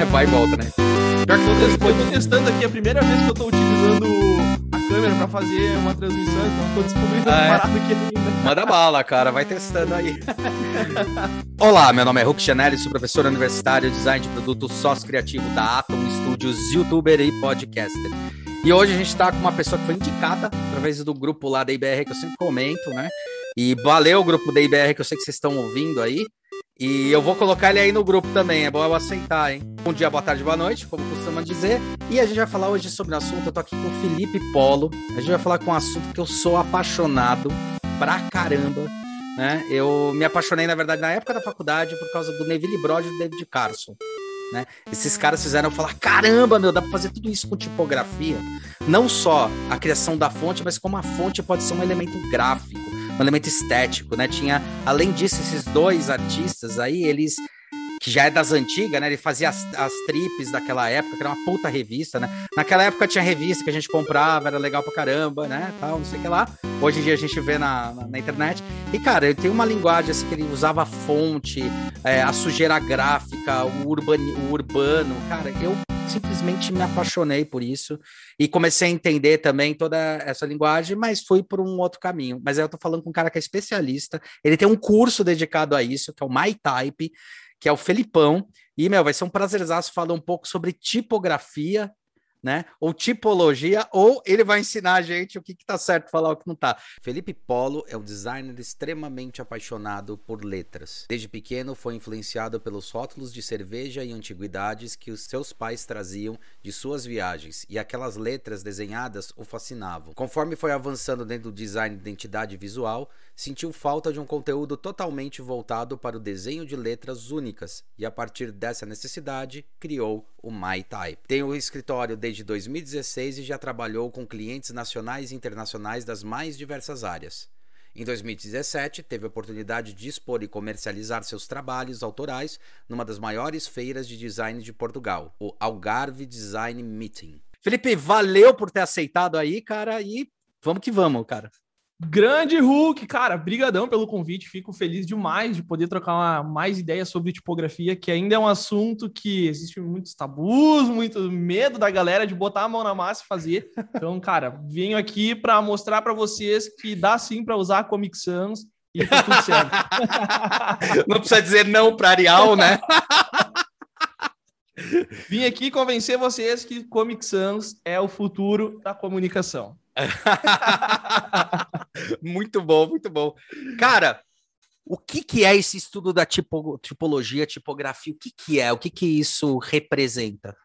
É, vai e volta, né? Pior que eu tô, testando aqui, é a primeira vez que eu tô utilizando a câmera pra fazer uma transmissão, então tô descobrindo Ah, é? parada aqui ainda. Manda bala, cara, vai testando aí. Olá, meu nome é Hulk Chanelli, sou professor universitário, design de produto, sócio criativo da Atom Studios, youtuber e podcaster. E hoje a gente tá com uma pessoa que foi indicada através do grupo lá da IBR, que eu sempre comento, né? E valeu, grupo da IBR, que eu sei que vocês estão ouvindo aí. E eu vou colocar ele aí no grupo também, é bom eu aceitar, hein? Bom dia, boa tarde, boa noite, como costuma dizer. E a gente vai falar hoje sobre um assunto, eu tô aqui com o Felipe Polo. A gente vai falar com um assunto que eu sou apaixonado pra caramba, né? Eu me apaixonei, na verdade, na época da faculdade por causa do Neville Brod e do David Carson. Né? Esses caras fizeram falar: caramba, meu, dá pra fazer tudo isso com tipografia. Não só a criação da fonte, mas como a fonte pode ser um elemento gráfico, um elemento estético, né? Tinha, além disso, esses dois artistas aí, eles que já é das antigas, né? Ele fazia as, as trips daquela época, que era uma puta revista, né? Naquela época tinha revista que a gente comprava, era legal pra caramba, né? Tal, não sei o que lá. Hoje em dia a gente vê na, na, na internet. E, cara, ele tem uma linguagem assim que ele usava fonte, é, a sujeira gráfica, o, urbani, o urbano. Cara, eu simplesmente me apaixonei por isso e comecei a entender também toda essa linguagem, mas fui por um outro caminho. Mas aí eu tô falando com um cara que é especialista, ele tem um curso dedicado a isso, que é o My Type, que é o Felipão. E, meu, vai ser um prazerzaço falar um pouco sobre tipografia, né? Ou tipologia, ou ele vai ensinar a gente o que, tá certo falar o que não tá. Felipe Polo é um designer extremamente apaixonado por letras. Desde pequeno foi influenciado pelos rótulos de cerveja e antiguidades que os seus pais traziam de suas viagens, e aquelas letras desenhadas o fascinavam. Conforme foi avançando dentro do design de identidade visual, sentiu falta de um conteúdo totalmente voltado para o desenho de letras únicas, e a partir dessa necessidade, criou o MyType. Tem o escritório desde 2016 e já trabalhou com clientes nacionais e internacionais das mais diversas áreas. Em 2017, teve a oportunidade de expor e comercializar seus trabalhos autorais numa das maiores feiras de design de Portugal, o Algarve Design Meeting. Felipe, valeu por ter aceitado aí, cara, e vamos que vamos, cara. Grande Hulk, cara, brigadão pelo convite, fico feliz demais de poder trocar uma, mais ideias sobre tipografia, que ainda é um assunto que existe muitos tabus, muito medo da galera de botar a mão na massa e fazer. Então, cara, venho aqui para mostrar para vocês que dá sim para usar a Comic Sans e tá tudo certo. não precisa dizer não para Arial, né? Vim aqui convencer vocês que Comic Sans é o futuro da comunicação. muito bom, muito bom. Cara, o que, que é esse estudo da tipo, tipologia, tipografia? O que, que é? O que, que isso representa?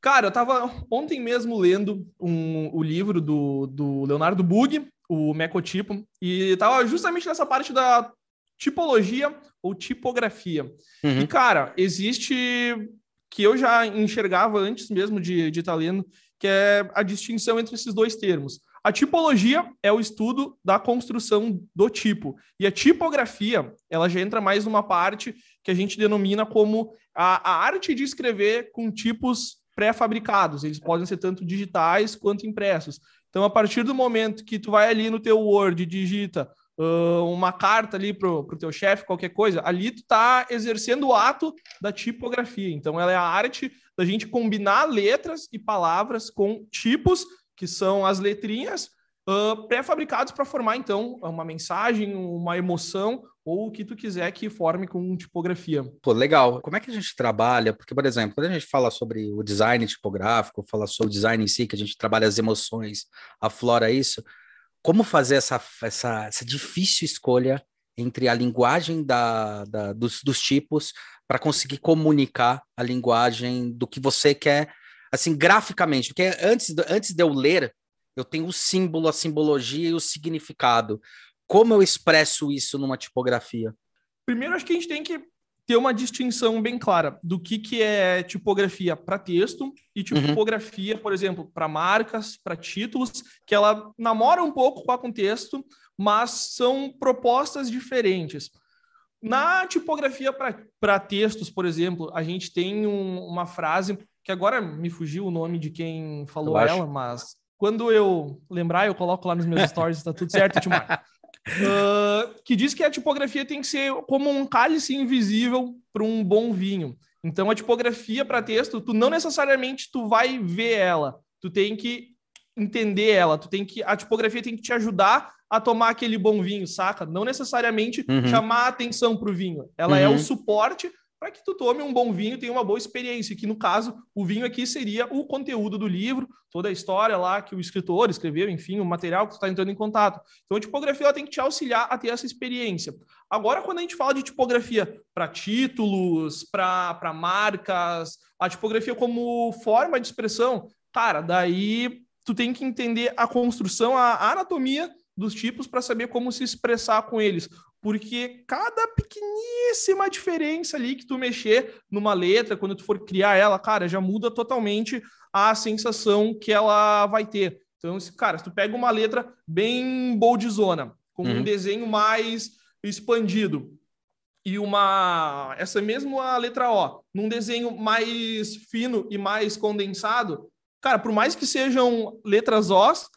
Cara, eu tava ontem mesmo lendo um, o livro do, do Leonardo Bug, o Mecotipo, e tava justamente nessa parte da tipologia ou tipografia. Uhum. E, cara, existe que eu já enxergava antes mesmo de estar de tá lendo, que é a distinção entre esses dois termos. A tipologia é o estudo da construção do tipo. E a tipografia, ela já entra mais numa parte que a gente denomina como a, a arte de escrever com tipos pré-fabricados. Eles podem ser tanto digitais quanto impressos. Então, a partir do momento que tu vai ali no teu Word e digita uh, uma carta ali pro, pro teu chefe, qualquer coisa, ali tu tá exercendo o ato da tipografia. Então, ela é a arte da gente combinar letras e palavras com tipos que são as letrinhas uh, pré-fabricados para formar, então, uma mensagem, uma emoção ou o que tu quiser que forme com tipografia. Pô, legal. Como é que a gente trabalha? Porque, por exemplo, quando a gente fala sobre o design tipográfico, fala sobre o design em si, que a gente trabalha as emoções, aflora isso, como fazer essa, essa, essa difícil escolha entre a linguagem da, da dos, dos tipos para conseguir comunicar a linguagem do que você quer assim, graficamente, porque antes, antes de eu ler, eu tenho o símbolo, a simbologia e o significado. Como eu expresso isso numa tipografia? Primeiro, acho que a gente tem que ter uma distinção bem clara do que, que é tipografia para texto e tipografia, uhum. por exemplo, para marcas, para títulos, que ela namora um pouco com a contexto, mas são propostas diferentes. Na tipografia para textos, por exemplo, a gente tem um, uma frase que agora me fugiu o nome de quem falou ela, mas quando eu lembrar, eu coloco lá nos meus stories, tá tudo certo, Timar. Uh, que diz que a tipografia tem que ser como um cálice invisível para um bom vinho. Então a tipografia para texto, tu não necessariamente tu vai ver ela, tu tem que entender ela, tu tem que a tipografia tem que te ajudar a tomar aquele bom vinho, saca? Não necessariamente uhum. chamar a atenção para o vinho. Ela uhum. é o suporte para que tu tome um bom vinho tenha uma boa experiência, que no caso, o vinho aqui seria o conteúdo do livro, toda a história lá que o escritor escreveu, enfim, o material que tu está entrando em contato. Então a tipografia ela tem que te auxiliar a ter essa experiência. Agora, quando a gente fala de tipografia para títulos, para marcas, a tipografia como forma de expressão, cara, daí tu tem que entender a construção, a anatomia dos tipos para saber como se expressar com eles porque cada pequeníssima diferença ali que tu mexer numa letra, quando tu for criar ela, cara, já muda totalmente a sensação que ela vai ter. Então, cara, se tu pega uma letra bem boldzona, com uhum. um desenho mais expandido, e uma essa mesma letra O, num desenho mais fino e mais condensado, cara, por mais que sejam letras Os,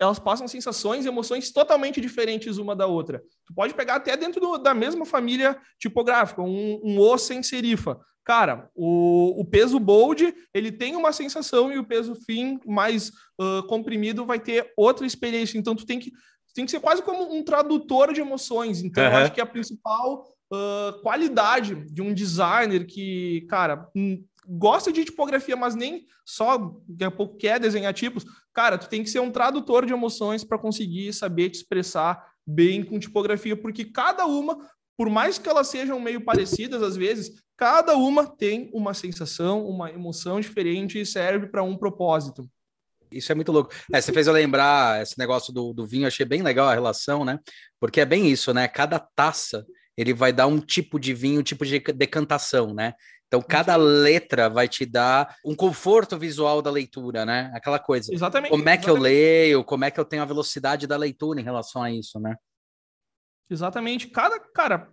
elas passam sensações e emoções totalmente diferentes uma da outra. Tu pode pegar até dentro do, da mesma família tipográfica, um, um O sem serifa. Cara, o, o, peso bold, ele tem uma sensação e o peso fim mais uh, comprimido vai ter outra experiência. Então, tu tem que, tem que ser quase como um tradutor de emoções. Então, uhum. eu acho que a principal uh, qualidade de um designer que, cara, gosta de tipografia, mas nem só daqui a pouco quer desenhar tipos, cara, tu tem que ser um tradutor de emoções para conseguir saber te expressar bem com tipografia, porque cada uma, por mais que elas sejam meio parecidas às vezes, cada uma tem uma sensação, uma emoção diferente e serve para um propósito. Isso é muito louco. É, você fez eu lembrar esse negócio do, do vinho, achei bem legal a relação, né? Porque é bem isso, né? Cada taça ele vai dar um tipo de vinho, um tipo de decantação, né? Então, cada letra vai te dar um conforto visual da leitura, né? Aquela coisa. Exatamente. Como é que exatamente. eu leio, como é que eu tenho a velocidade da leitura em relação a isso, né? Exatamente. Cada, cara,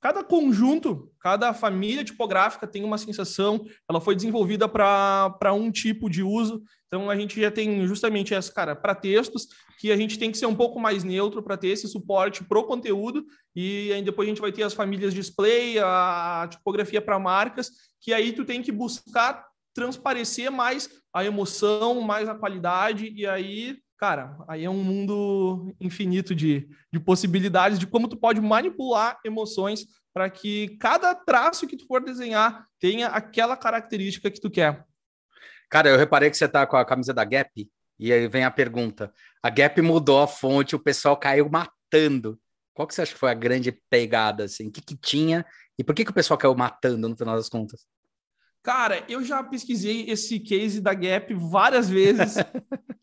cada conjunto, cada família tipográfica tem uma sensação, ela foi desenvolvida para um tipo de uso. Então, a gente já tem justamente essa, cara, para textos, que a gente tem que ser um pouco mais neutro para ter esse suporte pro conteúdo e aí depois a gente vai ter as famílias display, a tipografia para marcas, que aí tu tem que buscar transparecer mais a emoção, mais a qualidade e aí, cara, aí é um mundo infinito de, de possibilidades de como tu pode manipular emoções para que cada traço que tu for desenhar tenha aquela característica que tu quer. Cara, eu reparei que você tá com a camisa da Gap. E aí vem a pergunta: a Gap mudou a fonte, o pessoal caiu matando. Qual que você acha que foi a grande pegada, assim? O que, que tinha e por que, que o pessoal caiu matando no final das contas? Cara, eu já pesquisei esse case da Gap várias vezes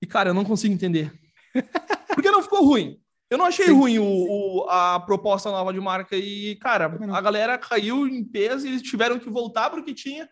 e, cara, eu não consigo entender. Porque não ficou ruim. Eu não achei Sim. ruim o, o, a proposta nova de marca e, cara, a galera caiu em peso e eles tiveram que voltar para o que tinha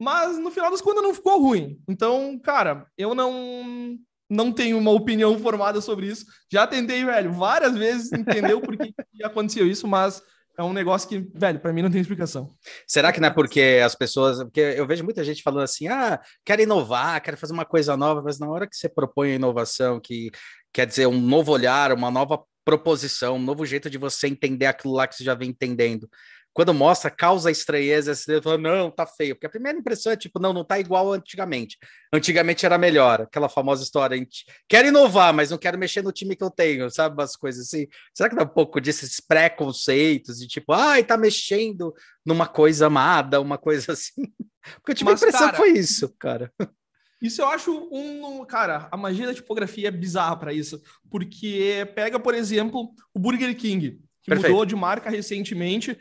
mas no final das contas não ficou ruim. Então, cara, eu não não tenho uma opinião formada sobre isso. Já tentei, velho, várias vezes entender o porquê que aconteceu isso, mas é um negócio que, velho, para mim não tem explicação. Será que não é porque as pessoas. Porque eu vejo muita gente falando assim: ah, quero inovar, quero fazer uma coisa nova, mas na hora que você propõe a inovação, que quer dizer um novo olhar, uma nova proposição, um novo jeito de você entender aquilo lá que você já vem entendendo quando mostra, causa estranheza, você fala, não, tá feio. Porque a primeira impressão é tipo, não, não tá igual antigamente. Antigamente era melhor, aquela famosa história, quero inovar, mas não quero mexer no time que eu tenho, sabe? Umas coisas assim. Será que dá um pouco desses preconceitos de tipo, ai, tá mexendo numa coisa amada, uma coisa assim? Porque eu tive mas, a impressão cara, que foi isso, cara. Isso eu acho um. Cara, a magia da tipografia é bizarra para isso. Porque pega, por exemplo, o Burger King, que Perfeito. mudou de marca recentemente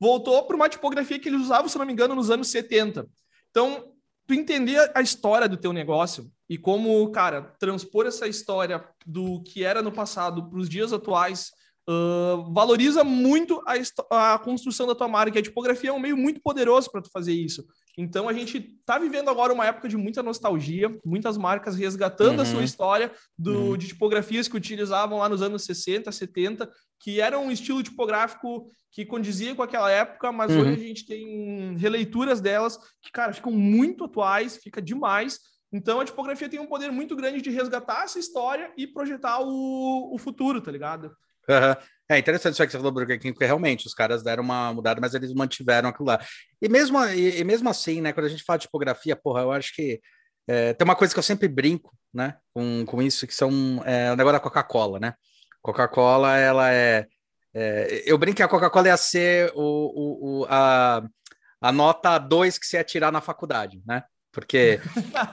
voltou para uma tipografia que eles usavam, se não me engano, nos anos 70. Então, tu entender a história do teu negócio e como, cara, transpor essa história do que era no passado para os dias atuais uh, valoriza muito a, a, construção da tua marca. A tipografia é um meio muito poderoso para tu fazer isso. Então a gente está vivendo agora uma época de muita nostalgia, muitas marcas resgatando uhum. a sua uhum. história do, uhum. de tipografias que utilizavam lá nos anos 60, 70, que era um estilo tipográfico que condizia com aquela época, mas uhum. hoje a gente tem releituras delas que, cara, ficam muito atuais, fica demais. Então a tipografia tem um poder muito grande de resgatar essa história e projetar o, o futuro, tá ligado? Uhum. É interessante isso que você falou, Burger King, porque realmente os caras deram uma mudada, mas eles mantiveram aquilo lá. E mesmo, e, e mesmo assim, né, quando a gente fala de tipografia, porra, eu acho que é, tem uma coisa que eu sempre brinco, né, com, com isso, que são é, o negócio da Coca-Cola, né? Coca-Cola, ela é, é, Eu brinco que a Coca-Cola ia ser o, o, o, a, a nota 2 que se ia tirar na faculdade, né? Porque,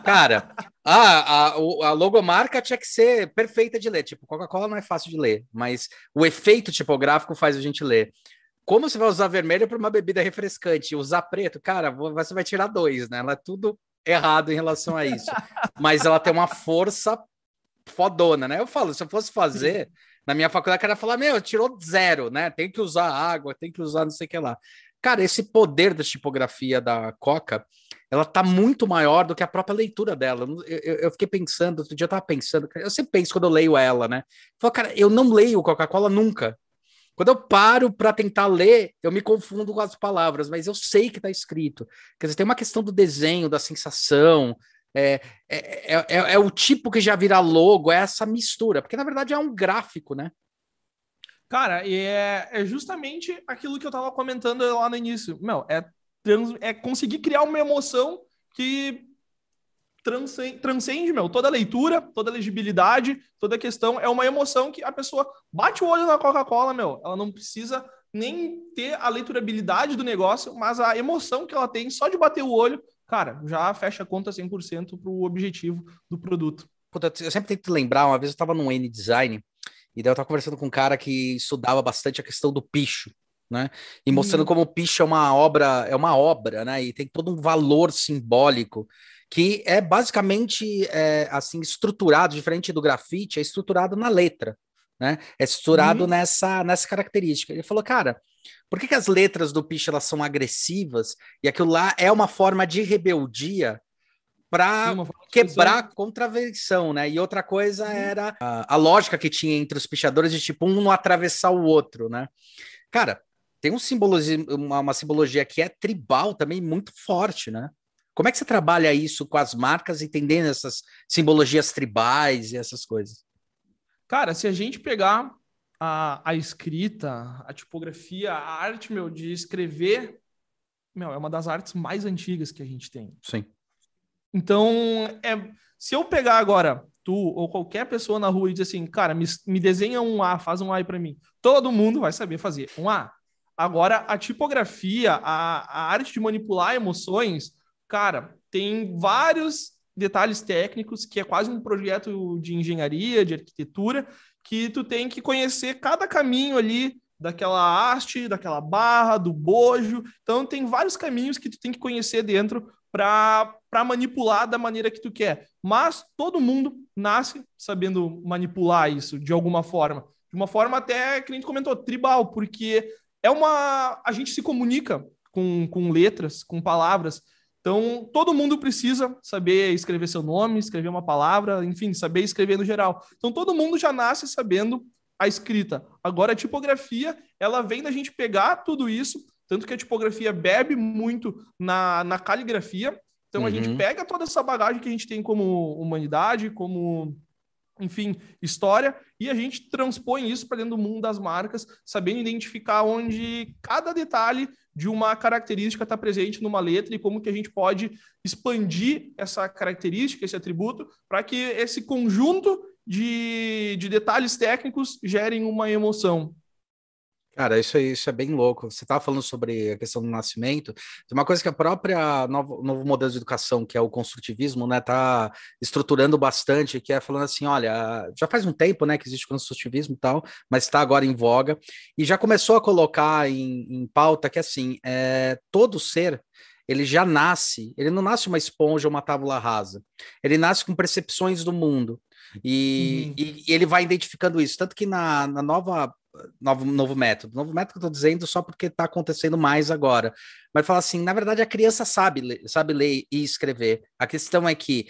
cara, a, a, a logomarca tinha que ser perfeita de ler. Tipo, Coca-Cola não é fácil de ler, mas o efeito tipográfico faz a gente ler. Como você vai usar vermelho para uma bebida refrescante? Usar preto, cara, você vai tirar dois, né? Ela é tudo errado em relação a isso. Mas ela tem uma força fodona, né? Eu falo, se eu fosse fazer, na minha faculdade, o cara falar, meu, tirou zero, né? Tem que usar água, tem que usar não sei o que lá. Cara, esse poder da tipografia da Coca, ela tá muito maior do que a própria leitura dela. Eu, eu fiquei pensando, outro dia eu tava pensando, eu sempre penso quando eu leio ela, né? Falo, cara, eu não leio Coca-Cola nunca. Quando eu paro para tentar ler, eu me confundo com as palavras, mas eu sei que está escrito. Quer dizer, tem uma questão do desenho, da sensação, é, é, é, é, é o tipo que já vira logo, é essa mistura, porque na verdade é um gráfico, né? Cara, é, é justamente aquilo que eu tava comentando lá no início. Meu, é, trans, é conseguir criar uma emoção que transcende, transcende, meu, toda leitura, toda a legibilidade, toda a questão. É uma emoção que a pessoa bate o olho na Coca-Cola, meu. Ela não precisa nem ter a leiturabilidade do negócio, mas a emoção que ela tem só de bater o olho, cara, já fecha a conta 100% para o objetivo do produto. Eu sempre tento lembrar, uma vez eu estava no N-Design e daí eu tava conversando com um cara que estudava bastante a questão do picho, né? E mostrando hum. como o picho é uma obra, é uma obra, né? E tem todo um valor simbólico que é basicamente é, assim estruturado, diferente do grafite, é estruturado na letra, né? É estruturado hum. nessa nessa característica. Ele falou, cara, por que, que as letras do picho elas são agressivas e aquilo lá é uma forma de rebeldia para quebrar a contravenção, né? E outra coisa uhum. era a, a, lógica que tinha entre os pichadores de tipo um não atravessar o outro, né? Cara, tem um simbologia, uma, uma, simbologia que é tribal também muito forte, né? Como é que você trabalha isso com as marcas, entendendo essas simbologias tribais e essas coisas? Cara, se a gente pegar a, a escrita, a tipografia, a arte, meu, de escrever, meu, é uma das artes mais antigas que a gente tem. Sim. Então, é, se eu pegar agora tu ou qualquer pessoa na rua e dizer assim, cara, me, me desenha um A, faz um A aí para mim, todo mundo vai saber fazer um A. Agora, a tipografia, a, a arte de manipular emoções, cara, tem vários detalhes técnicos que é quase um projeto de engenharia, de arquitetura, que tu tem que conhecer cada caminho ali daquela haste, daquela barra, do bojo. Então tem vários caminhos que tu tem que conhecer dentro para manipular da maneira que tu quer. Mas todo mundo nasce sabendo manipular isso de alguma forma. De uma forma até, que a gente comentou, tribal, porque é uma. A gente se comunica com, com letras, com palavras. Então, todo mundo precisa saber escrever seu nome, escrever uma palavra, enfim, saber escrever no geral. Então, todo mundo já nasce sabendo a escrita. Agora, a tipografia, ela vem da gente pegar tudo isso tanto que a tipografia bebe muito na, na caligrafia. Então uhum. a gente uhum. pega toda essa bagagem que a gente tem como humanidade, como, enfim, história, e a gente transpõe isso para dentro do mundo das marcas, sabendo identificar onde cada detalhe de uma característica está presente numa letra e como que a gente pode expandir essa característica, esse atributo, para que esse conjunto de, de detalhes técnicos gerem uma emoção. Cara, isso, isso é bem louco. Você estava falando sobre a questão do nascimento. Uma coisa que a própria novo, novo modelo de educação, que é o construtivismo, né, tá estruturando bastante, que é falando assim, olha, já faz um tempo, né, que existe o construtivismo e tal, mas está agora em voga e já começou a colocar em, em pauta que assim, é, todo ser ele já nasce, ele não nasce uma esponja ou uma tábula rasa. Ele nasce com percepções do mundo. E, uhum. e, e, ele vai identificando isso. Tanto que na, na nova novo, novo método. Novo método que eu estou dizendo só porque está acontecendo mais agora. Mas fala assim, na verdade a criança sabe, ler, sabe ler e escrever. A questão é que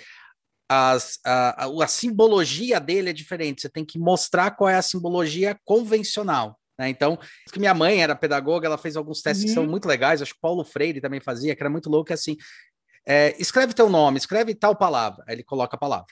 as, a, a, a, simbologia dele é diferente. Você tem que mostrar qual é a simbologia convencional. Né? Então, que minha mãe era pedagoga, ela fez alguns testes uhum. que são uhum. muito legais. Acho que Paulo Freire também fazia, que era muito louco. Assim, é, escreve teu nome, escreve tal palavra. Aí ele coloca a palavra.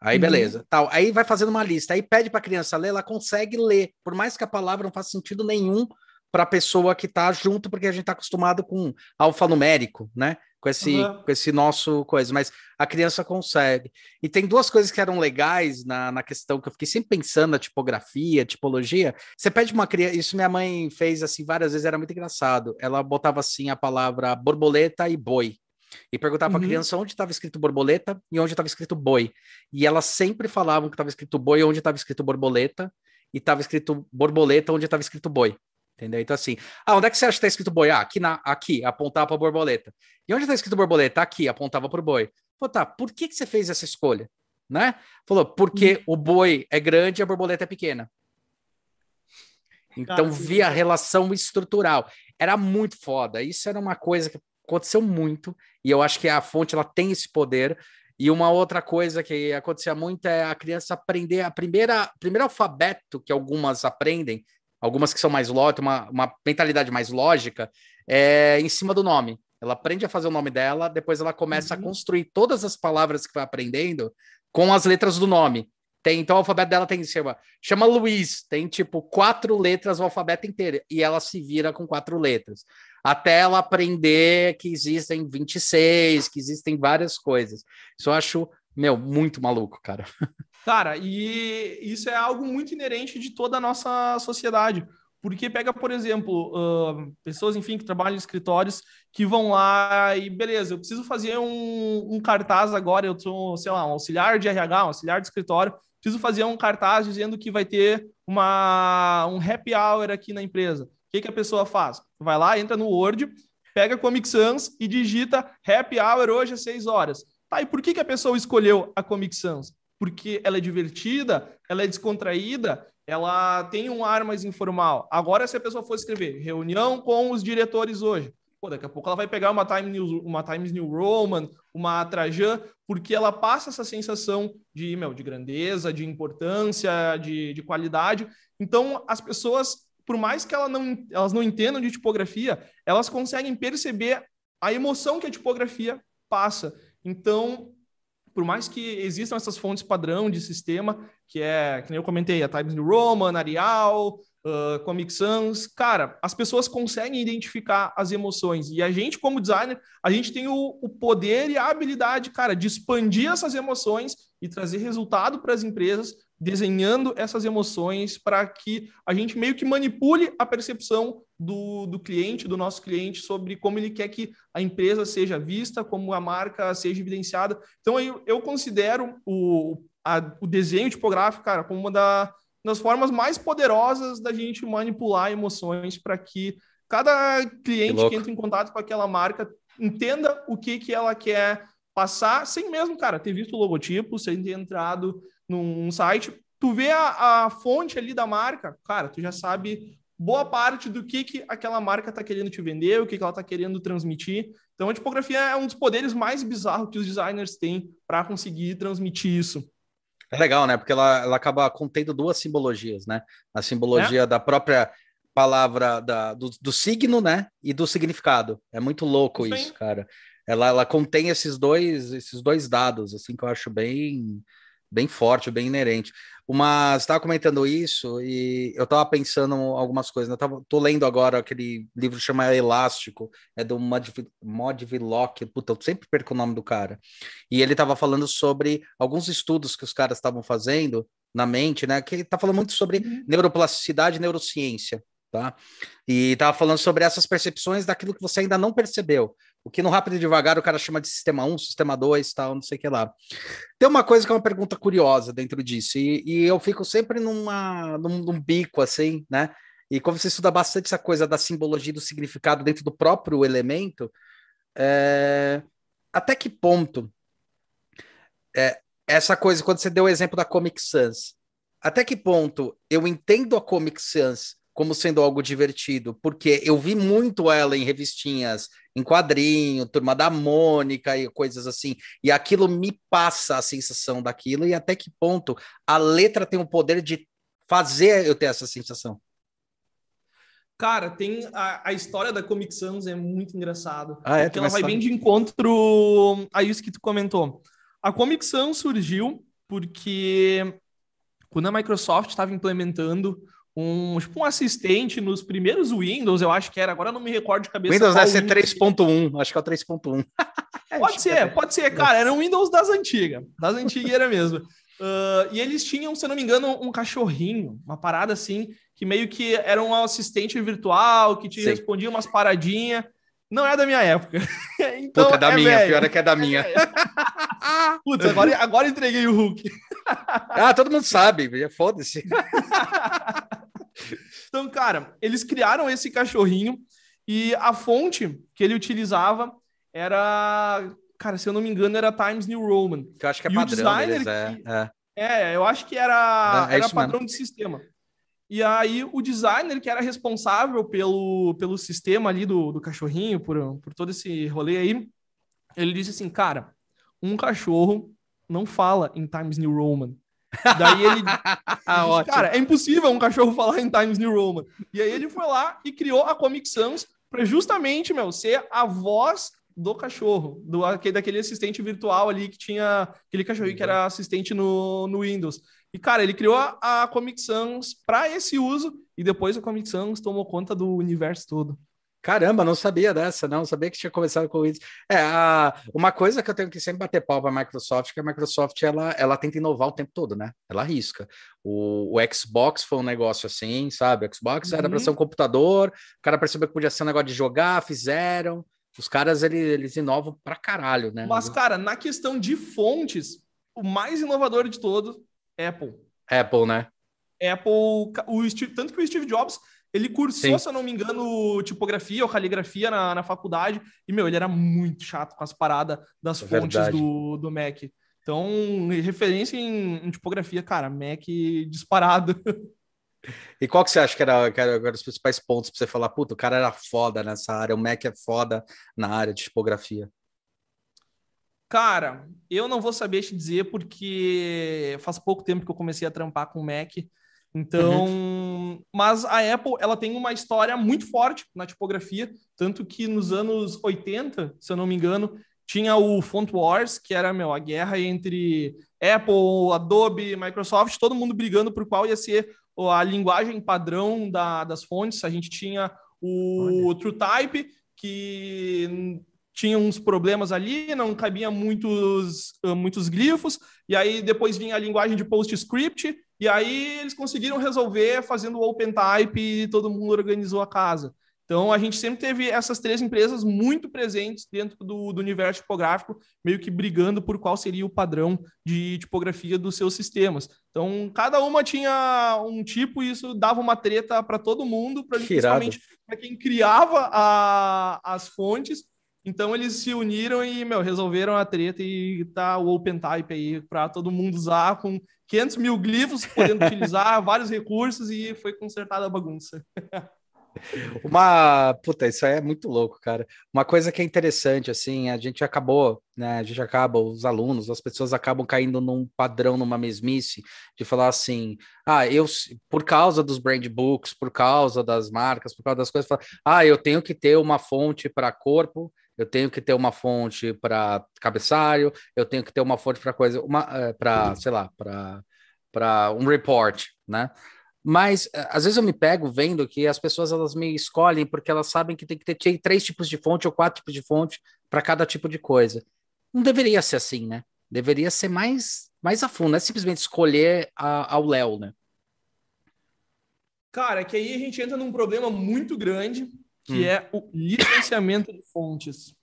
Aí, uhum. beleza. Tal. Aí vai fazendo uma lista. Aí pede para a criança ler, ela consegue ler. Por mais que a palavra não faça sentido nenhum para a pessoa que está junto, porque a gente está acostumado com alfanumérico, né? Com esse, uhum. com esse nosso coisa. Mas a criança consegue. E tem duas coisas que eram legais na, na questão que eu fiquei sempre pensando na tipografia, tipologia. Você pede uma criança. Isso minha mãe fez assim várias vezes, era muito engraçado. Ela botava assim a palavra borboleta e boi e perguntava uhum. para a criança onde estava escrito borboleta e onde estava escrito boi. E elas sempre falavam que estava escrito boi onde estava escrito borboleta e estava escrito borboleta onde estava escrito boi. Entendeu? Então, assim, ah, onde é que você acha que está escrito boi? Ah, aqui, na, aqui apontava para borboleta. E onde está escrito borboleta? Aqui, apontava para o boi. Falou, tá, por que, que você fez essa escolha? Né? Falou, porque uhum. o boi é grande e a borboleta é pequena. Então, Cara, via a relação estrutural. Era muito foda. Isso era uma coisa que aconteceu muito, e eu acho que a fonte ela tem esse poder. E uma outra coisa que acontecia muito é a criança aprender a primeira primeiro alfabeto que algumas aprendem, algumas que são mais lógicas, uma, uma mentalidade mais lógica, é em cima do nome. Ela aprende a fazer o nome dela, depois ela começa uhum. a construir todas as palavras que vai aprendendo com as letras do nome. Tem, então o alfabeto dela tem chama, chama Luiz, tem tipo quatro letras o alfabeto inteiro e ela se vira com quatro letras até ela aprender que existem 26, que existem várias coisas. Isso eu acho, meu, muito maluco, cara. Cara, e isso é algo muito inerente de toda a nossa sociedade. Porque pega, por exemplo, uh, pessoas, enfim, que trabalham em escritórios que vão lá e, beleza, eu preciso fazer um, um cartaz agora, eu sou, sei lá, um auxiliar de RH, um auxiliar de escritório, preciso fazer um cartaz dizendo que vai ter uma, um happy hour aqui na empresa que, que a pessoa faz? Vai lá, entra no Word, pega Comic Sans e digita Happy Hour hoje às 6 horas. Tá, e por que, que a pessoa escolheu a Comic Sans? Porque ela é divertida, ela é descontraída, ela tem um ar mais informal. Agora, se a pessoa for escrever reunião com os diretores hoje, pô, daqui a pouco ela vai pegar uma, uma Times New Roman, uma Trajan, porque ela passa essa sensação de, meu, de grandeza, de importância, de, de qualidade. Então, as pessoas por mais que ela não, elas não entendam de tipografia, elas conseguem perceber a emoção que a tipografia passa. Então, por mais que existam essas fontes padrão de sistema, que é, que nem eu comentei, a Times New Roman, Arial, uh, Comic Sans, cara, as pessoas conseguem identificar as emoções. E a gente, como designer, a gente tem o, o poder e a habilidade, cara, de expandir essas emoções e trazer resultado para as empresas desenhando essas emoções para que a gente meio que manipule a percepção do, do cliente, do nosso cliente, sobre como ele quer que a empresa seja vista, como a marca seja evidenciada. Então, eu, eu considero o, a, o desenho tipográfico, cara, como uma da, das formas mais poderosas da gente manipular emoções para que cada cliente que, que entra em contato com aquela marca entenda o que, que ela quer passar, sem mesmo, cara, ter visto o logotipo, sem ter entrado num site, tu vê a, a fonte ali da marca, cara, tu já sabe boa parte do que, que aquela marca está querendo te vender, o que, que ela está querendo transmitir. Então, a tipografia é um dos poderes mais bizarros que os designers têm para conseguir transmitir isso. É legal, né? Porque ela, ela acaba contendo duas simbologias, né? A simbologia é? da própria palavra da, do, do, signo, né? E do significado. É muito louco isso, isso cara. Ela, ela contém esses dois, esses dois dados, assim, que eu acho bem bem forte, bem inerente. Uma, você estava comentando isso e eu estava pensando algumas coisas. Né? Eu tava, tô lendo agora aquele livro que chama Elástico, é do Mod Vlock, puta, eu sempre perco o nome do cara. E ele estava falando sobre alguns estudos que os caras estavam fazendo na mente, né? Que está falando muito sobre uhum. neuroplasticidade e neurociência tá? E estava falando sobre essas percepções daquilo que você ainda não percebeu. O que no Rápido e Devagar o cara chama de sistema 1, sistema 2, tal, não sei o que lá. Tem uma coisa que é uma pergunta curiosa dentro disso, e, e eu fico sempre numa, num, num, bico, assim, né? E como você estuda bastante essa coisa da simbologia do significado dentro do próprio elemento, é... até que ponto é, essa coisa, quando você deu o exemplo da Comic Sans, até que ponto eu entendo a Comic Sans como sendo algo divertido, porque eu vi muito ela em revistinhas, em quadrinho, Turma da Mônica e coisas assim, e aquilo me passa a sensação daquilo, e até que ponto a letra tem o poder de fazer eu ter essa sensação. Cara, tem a, a história da Comic Sans é muito engraçado. Ah, é? Porque ela vai bem de encontro a isso que tu comentou. A Comic Sans surgiu porque quando a Microsoft estava implementando um, tipo, um assistente nos primeiros Windows, eu acho que era, agora não me recordo de cabeça. Windows deve ser 3.1, acho que é o 3.1. pode ser, é. pode ser, cara, era um Windows das antigas, das antigas era mesmo. Uh, e eles tinham, se não me engano, um cachorrinho, uma parada assim, que meio que era um assistente virtual, que te Sim. respondia umas paradinhas. Não é da minha época. então, Puta, é da é minha, velho. pior é que é da minha. Putz, agora, agora entreguei o Hulk. ah, todo mundo sabe, foda-se. então, cara, eles criaram esse cachorrinho e a fonte que ele utilizava era, cara, se eu não me engano, era Times New Roman. Que eu acho que é e padrão deles, é, que... é. é. eu acho que era, é, é era padrão mesmo. de sistema. E aí o designer que era responsável pelo, pelo sistema ali do, do cachorrinho, por, por todo esse rolê aí, ele disse assim, cara, um cachorro não fala em Times New Roman. Daí ele, disse, cara, é impossível um cachorro falar em Times New Roman. E aí ele foi lá e criou a Comic Sans para justamente, meu, ser a voz do cachorro, do, daquele assistente virtual ali que tinha aquele cachorrinho que era assistente no, no Windows. E, cara, ele criou a, a Comic Sans para esse uso e depois a Comic Sans tomou conta do universo todo. Caramba, não sabia dessa, não sabia que tinha começado com isso. É, a, uma coisa que eu tenho que sempre bater pau para a Microsoft, é que a Microsoft ela, ela tenta inovar o tempo todo, né? Ela arrisca. O, o Xbox foi um negócio assim, sabe? O Xbox uhum. era para ser um computador, o cara percebeu que podia ser um negócio de jogar, fizeram. Os caras eles, eles inovam pra caralho, né? Mas, cara, na questão de fontes, o mais inovador de todos Apple. Apple, né? Apple, o Steve, tanto que o Steve Jobs, ele cursou, Sim. se eu não me engano, tipografia ou caligrafia na, na faculdade, e, meu, ele era muito chato com as paradas das é fontes do, do Mac. Então, referência em, em, tipografia, cara, Mac disparado. E qual que você acha que era, que era, que era os principais pontos para você falar, puta, o cara era foda nessa área, o Mac é foda na área de tipografia? Cara, eu não vou saber te dizer porque faz pouco tempo que eu comecei a trampar com Mac. Então, uhum. mas a Apple, ela tem uma história muito forte na tipografia, tanto que nos anos 80, se eu não me engano, tinha o Font Wars, que era, meu, a guerra entre Apple, Adobe, Microsoft, todo mundo brigando por qual ia ser a linguagem padrão da, das fontes. A gente tinha o Olha. TrueType, que tinha uns problemas ali, não cabia muitos, muitos glifos, e aí depois vinha a linguagem de PostScript, e aí eles conseguiram resolver fazendo o OpenType e todo mundo organizou a casa. Então, a gente sempre teve essas três empresas muito presentes dentro do, do, universo tipográfico, meio que brigando por qual seria o padrão de tipografia dos seus sistemas. Então, cada uma tinha um tipo e isso dava uma treta para todo mundo, principalmente para quem criava a, as fontes então eles se uniram e, meu, resolveram a treta e tá o OpenType aí para todo mundo usar com 500 mil glifos, podendo utilizar vários recursos e foi consertada a bagunça. Uma, puta, isso aí é muito louco, cara. Uma coisa que é interessante, assim, a gente acabou, né? A gente acaba, os alunos, as pessoas acabam caindo num padrão, numa mesmice, de falar assim: ah, eu, por causa dos brand books, por causa das marcas, por causa das coisas, fala, ah, eu tenho que ter uma fonte para corpo eu tenho que ter uma fonte para cabeçalho, eu tenho que ter uma fonte para coisa, uma eh, para, sei lá, para para um report, né? Mas eh, às vezes eu me pego vendo que as pessoas elas me escolhem porque elas sabem que tem que ter três tipos de fonte ou quatro tipos de fonte para cada tipo de coisa. Não deveria ser assim, né? Deveria ser mais mais a fundo, não é simplesmente escolher a, ao Léo, né? Cara, que aí a gente entra num problema muito grande, que hum. é o licenciamento de fontes.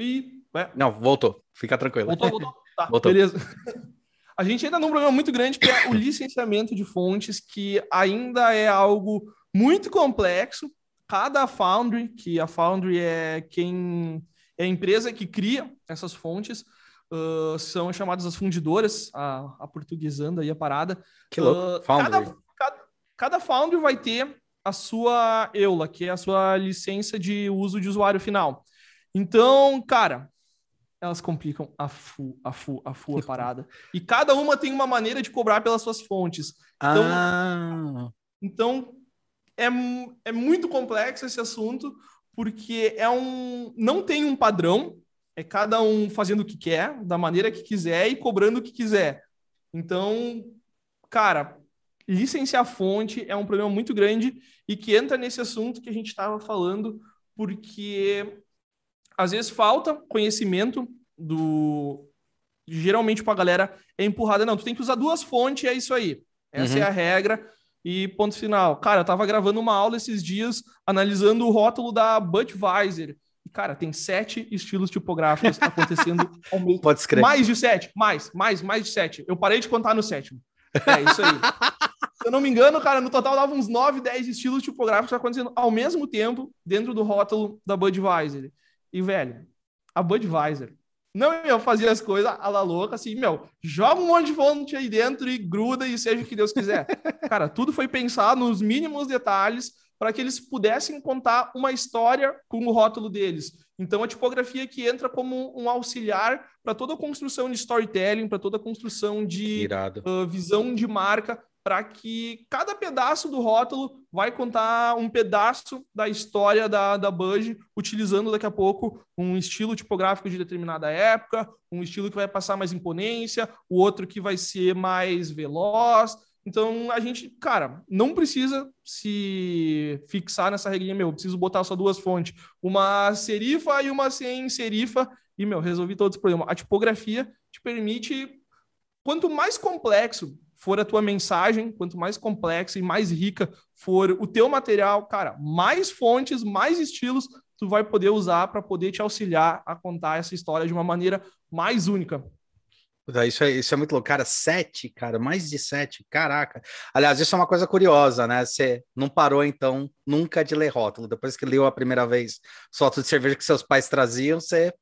E. Não, voltou. Fica tranquilo. Voltou, voltou. Tá, voltou. beleza. A gente ainda num problema muito grande que é o licenciamento de fontes, que ainda é algo muito complexo. Cada Foundry, que a Foundry é quem é a empresa que cria essas fontes, uh, são chamadas as fundidoras, a, a portuguesando aí a parada. Que louco. Uh, Foundry. Cada, cada, cada Foundry vai ter a sua EULA, que é a sua licença de uso de usuário final. Então, cara, elas complicam a fu, a fu, a fu a parada. E cada uma tem uma maneira de cobrar pelas suas fontes. Então, ah. então é, é muito complexo esse assunto, porque é um não tem um padrão, é cada um fazendo o que quer, da maneira que quiser e cobrando o que quiser. Então, cara, licenciar fonte é um problema muito grande e que entra nesse assunto que a gente estava falando, porque às vezes falta conhecimento do. Geralmente, para a galera é empurrada. Não, tu tem que usar duas fontes, é isso aí. Essa uhum. é a regra. E ponto final. Cara, eu tava gravando uma aula esses dias analisando o rótulo da Budweiser. E, cara, tem sete estilos tipográficos acontecendo ao mesmo Pode escrever. Mais de sete. Mais, mais, mais de sete. Eu parei de contar no sétimo. É isso aí. Se eu não me engano, cara, no total dava uns 9, 10 estilos tipográficos acontecendo ao mesmo tempo dentro do rótulo da Budweiser. E, velho, a Budweiser não ia fazer as coisas a la louca, assim, meu, joga um monte de fonte aí dentro e gruda e seja o que Deus quiser. Cara, tudo foi pensado nos mínimos detalhes para que eles pudessem contar uma história com o rótulo deles. Então, a tipografia que entra como um auxiliar para toda a construção de storytelling, para toda a construção de uh, visão de marca, para que cada pedaço do rótulo vai contar um pedaço da história da, da Budge, utilizando daqui a pouco um estilo tipográfico de determinada época, um estilo que vai passar mais imponência, o outro que vai ser mais veloz. Então, a gente, cara, não precisa se fixar nessa regrinha, meu, preciso botar só duas fontes, uma serifa e uma sem serifa, e, meu, resolvi todos os problemas. A tipografia te permite, quanto mais complexo for a tua mensagem, quanto mais complexa e mais rica for o teu material, cara, mais fontes, mais estilos tu vai poder usar para poder te auxiliar a contar essa história de uma maneira mais única. Isso é, isso é muito louco. Cara, sete, cara, mais de sete, caraca. Aliás, isso é uma coisa curiosa, né? Você não parou, então, nunca de ler rótulo. Depois que leu a primeira vez só de cerveja que seus pais traziam, você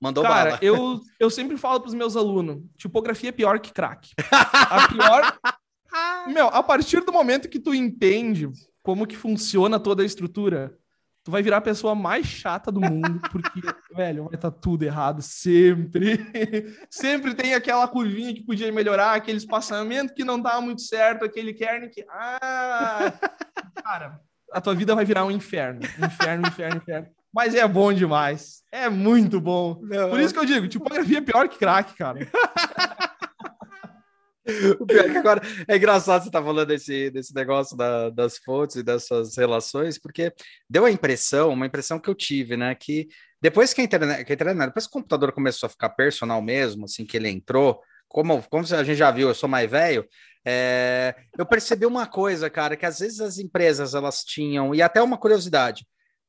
Mandou Cara, bala. eu, eu sempre falo para os meus alunos: tipografia é pior que crack. A pior. Meu, a partir do momento que tu entende como que funciona toda a estrutura, tu vai virar a pessoa mais chata do mundo, porque, velho, vai estar tá tudo errado sempre. sempre tem aquela curvinha que podia melhorar, aquele espaçamento que não tá muito certo, aquele kern que. Ah! Cara, a tua vida vai virar um inferno. Inferno, inferno, inferno. Mas é bom demais. É muito bom. Não, Por isso que eu digo, tipografia é pior que crack, cara. o pior é que agora é engraçado você estar tá falando desse, desse negócio da, das fontes e dessas relações, porque deu a impressão, uma impressão que eu tive, né? Que depois que a internet, que a internet depois que o computador começou a ficar personal mesmo, assim que ele entrou, como, como a gente já viu, eu sou mais velho, é, eu percebi uma coisa, cara, que às vezes as empresas elas tinham, e até uma curiosidade,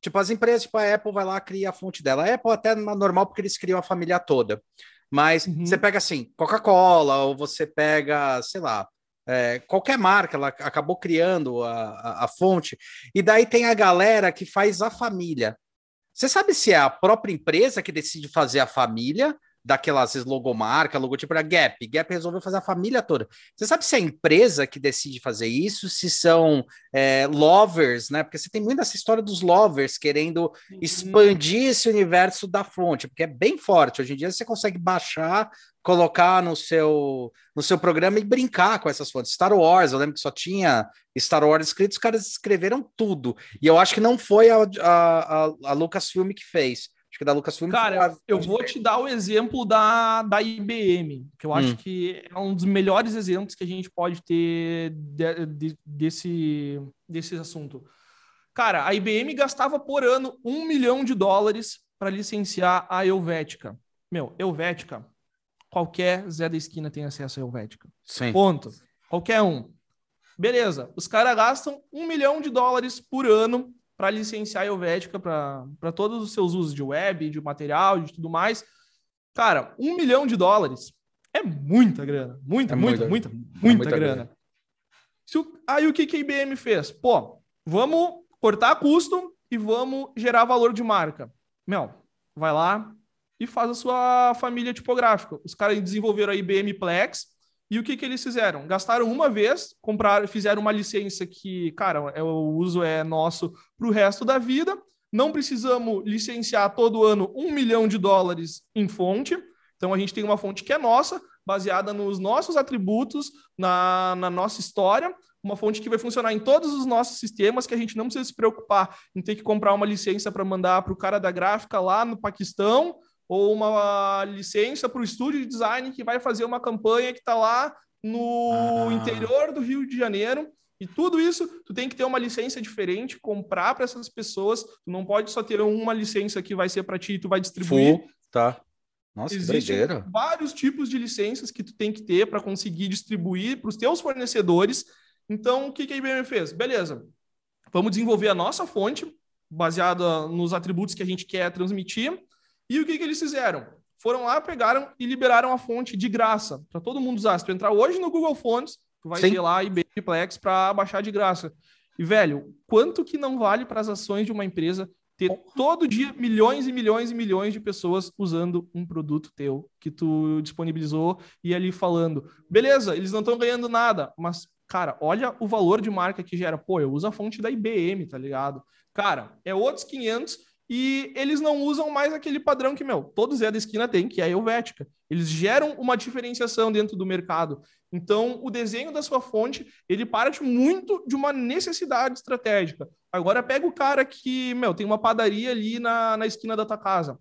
Tipo, as empresas, tipo, a Apple vai lá cria a fonte dela. A Apple até é normal porque eles criam a família toda. Mas uhum. você pega assim, Coca-Cola, ou você pega, sei lá, é, qualquer marca, ela acabou criando a, a, a, fonte, e daí tem a galera que faz a família. Você sabe se é a própria empresa que decide fazer a família, daquelas logomarca, logotipo da Gap. Gap resolveu fazer a família toda. Você sabe se é a empresa que decide fazer isso, se são é, lovers, né? Porque você tem muito essa história dos lovers querendo uhum. expandir esse universo da fonte, porque é bem forte. Hoje em dia você consegue baixar, colocar no seu no seu programa e brincar com essas fontes. Star Wars, eu lembro que só tinha Star Wars escrito, os caras escreveram tudo. E eu acho que não foi a, a, a, a Lucasfilm que fez. Acho que da Lucasfilm. Cara, eu vou te dar o exemplo da, da IBM, que eu acho hum. que é um dos melhores exemplos que a gente pode ter de, de, desse, desse assunto. Cara, a IBM gastava por ano um milhão de dólares para licenciar a Helvética. Meu, Helvética, qualquer Zé da esquina tem acesso a Helvética. Sim. Ponto. Qualquer um. Beleza, os caras gastam um milhão de dólares por ano para licenciar a Helvética para todos os seus usos de web, de material, de tudo mais. Cara, um milhão de dólares é muita grana. Muita, é muita, muita, muita, muita, muita grana. grana. O, aí o que, que a IBM fez? Pô, vamos cortar custo e vamos gerar valor de marca. Meu, vai lá e faz a sua família tipográfica. Os caras desenvolveram a IBM Plex, e o que, que eles fizeram? Gastaram uma vez, compraram, fizeram uma licença que, cara, é, o uso é nosso para o resto da vida. Não precisamos licenciar todo ano um milhão de dólares em fonte. Então a gente tem uma fonte que é nossa, baseada nos nossos atributos, na, na nossa história, uma fonte que vai funcionar em todos os nossos sistemas, que a gente não precisa se preocupar em ter que comprar uma licença para mandar para o cara da gráfica lá no Paquistão ou uma licença para o estúdio de design que vai fazer uma campanha que está lá no ah. interior do Rio de Janeiro. E tudo isso, tu tem que ter uma licença diferente, comprar para essas pessoas. Tu não pode só ter uma licença que vai ser para ti e tu vai distribuir. Full, tá. Nossa, Existem vários tipos de licenças que tu tem que ter para conseguir distribuir para os teus fornecedores. Então, o que, que a IBM fez? Beleza, vamos desenvolver a nossa fonte, baseada nos atributos que a gente quer transmitir. E o que, que eles fizeram? Foram lá, pegaram e liberaram a fonte de graça para todo mundo usar. Se tu entrar hoje no Google Fonts, tu vai Sim. ter lá IBM Plex para baixar de graça. E, velho, quanto que não vale para as ações de uma empresa ter todo dia milhões e milhões e milhões de pessoas usando um produto teu que tu disponibilizou e ali falando, beleza, eles não estão ganhando nada, mas cara, olha o valor de marca que gera. Pô, eu uso a fonte da IBM, tá ligado? Cara, é outros 500 e eles não usam mais aquele padrão que, meu, todo Zé da esquina tem, que é a Helvética. Eles geram uma diferenciação dentro do mercado. Então, o desenho da sua fonte, ele parte muito de uma necessidade estratégica. Agora, pega o cara que, meu, tem uma padaria ali na, na esquina da tua casa.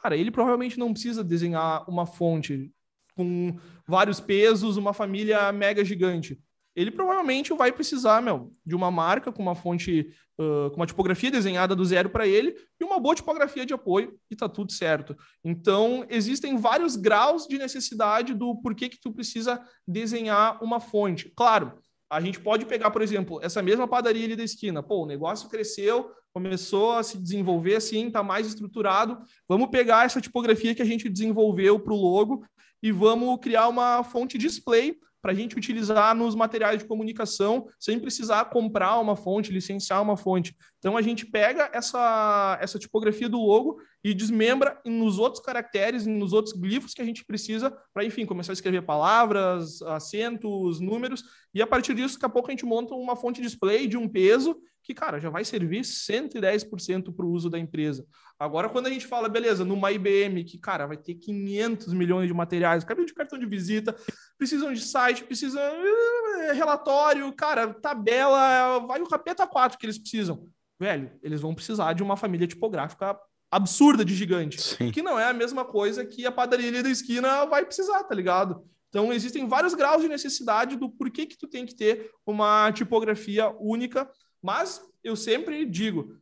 Cara, ele provavelmente não precisa desenhar uma fonte com vários pesos, uma família mega gigante ele provavelmente vai precisar, meu, de uma marca com uma fonte, uh, com uma tipografia desenhada do zero para ele e uma boa tipografia de apoio e tá tudo certo. Então, existem vários graus de necessidade do porquê que tu precisa desenhar uma fonte. Claro, a gente pode pegar, por exemplo, essa mesma padaria ali da esquina. Pô, o negócio cresceu, começou a se desenvolver assim, tá mais estruturado. Vamos pegar essa tipografia que a gente desenvolveu para o logo e vamos criar uma fonte display para a gente utilizar nos materiais de comunicação sem precisar comprar uma fonte, licenciar uma fonte. Então a gente pega essa, essa tipografia do logo e desmembra nos outros caracteres, nos outros glifos que a gente precisa para, enfim, começar a escrever palavras, acentos, números, e a partir disso, daqui a pouco a gente monta uma fonte display de um peso que, cara, já vai servir 110% para o uso da empresa. Agora, quando a gente fala, beleza, numa IBM, que, cara, vai ter 500 milhões de materiais, cabelo de cartão de visita, precisam de site, precisam uh, relatório, cara, tabela, vai o capeta 4 que eles precisam. Velho, eles vão precisar de uma família tipográfica absurda de gigante. Sim. Que não é a mesma coisa que a padaria da esquina vai precisar, tá ligado? Então, existem vários graus de necessidade do porquê que tu tem que ter uma tipografia única, mas eu sempre digo,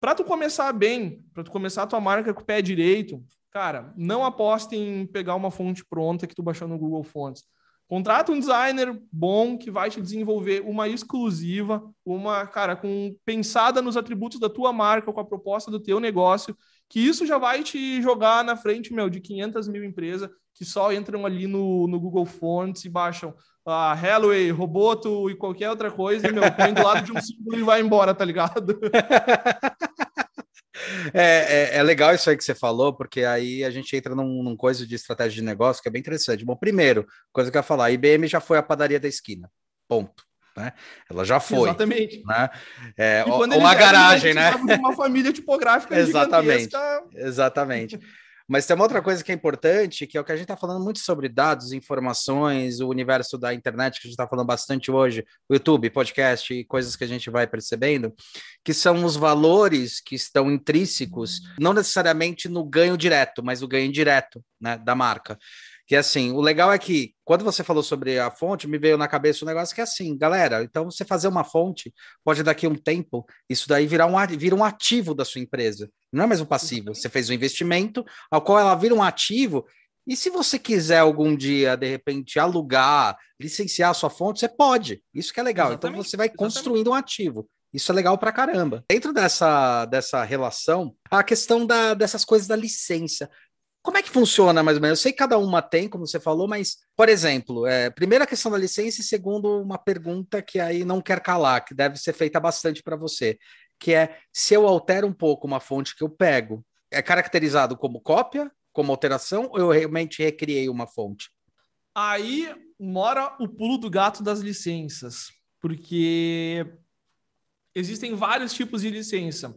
para tu começar bem, para tu começar a tua marca com o pé direito, cara, não aposte em pegar uma fonte pronta que tu baixou no Google Fonts. Contrata um designer bom que vai te desenvolver uma exclusiva, uma, cara, com pensada nos atributos da tua marca, com a proposta do teu negócio, que isso já vai te jogar na frente, meu, de 500 mil empresas que só entram ali no, no Google Fonts e baixam a uh, Halloway, Roboto e qualquer outra coisa, e, meu, põe do lado de um símbolo e vai embora, tá ligado? É, é, é, legal isso aí que você falou, porque aí a gente entra num, num, coisa de estratégia de negócio que é bem interessante. Bom, primeiro, coisa que eu ia falar, a IBM já foi a padaria da esquina. Ponto. Né? Ela já foi. Exatamente. Né? É, uma garagem, né? Uma família tipográfica Exatamente. Exatamente. Mas tem uma outra coisa que é importante, que é o que a gente está falando muito sobre dados, informações, o universo da internet, que a gente está falando bastante hoje, YouTube, podcast e coisas que a gente vai percebendo, que são os valores que estão intrínsecos, não necessariamente no ganho direto, mas o ganho indireto né, da marca. Que assim, o legal é que quando você falou sobre a fonte, me veio na cabeça um negócio que é assim, galera, então você fazer uma fonte, pode daqui a um tempo, isso daí virar um, vira um ativo da sua empresa. Não é mais um passivo. Você fez um investimento, ao qual ela vira um ativo. E se você quiser algum dia, de repente, alugar, licenciar a sua fonte, você pode. Isso que é legal. Então, exatamente, então você vai construindo um ativo. Isso é legal pra caramba. Dentro dessa, dessa relação, a questão da, dessas coisas da licença. Como é que funciona mais ou menos? Eu sei que cada uma tem, como você falou, mas, por exemplo, é, primeiro a questão da licença e segundo uma pergunta que aí não quer calar, que deve ser feita bastante para você, que é se eu altero um pouco uma fonte que eu pego, é caracterizado como cópia, como alteração, ou eu realmente recriei uma fonte? Aí mora o pulo do gato das licenças, porque existem vários tipos de licença.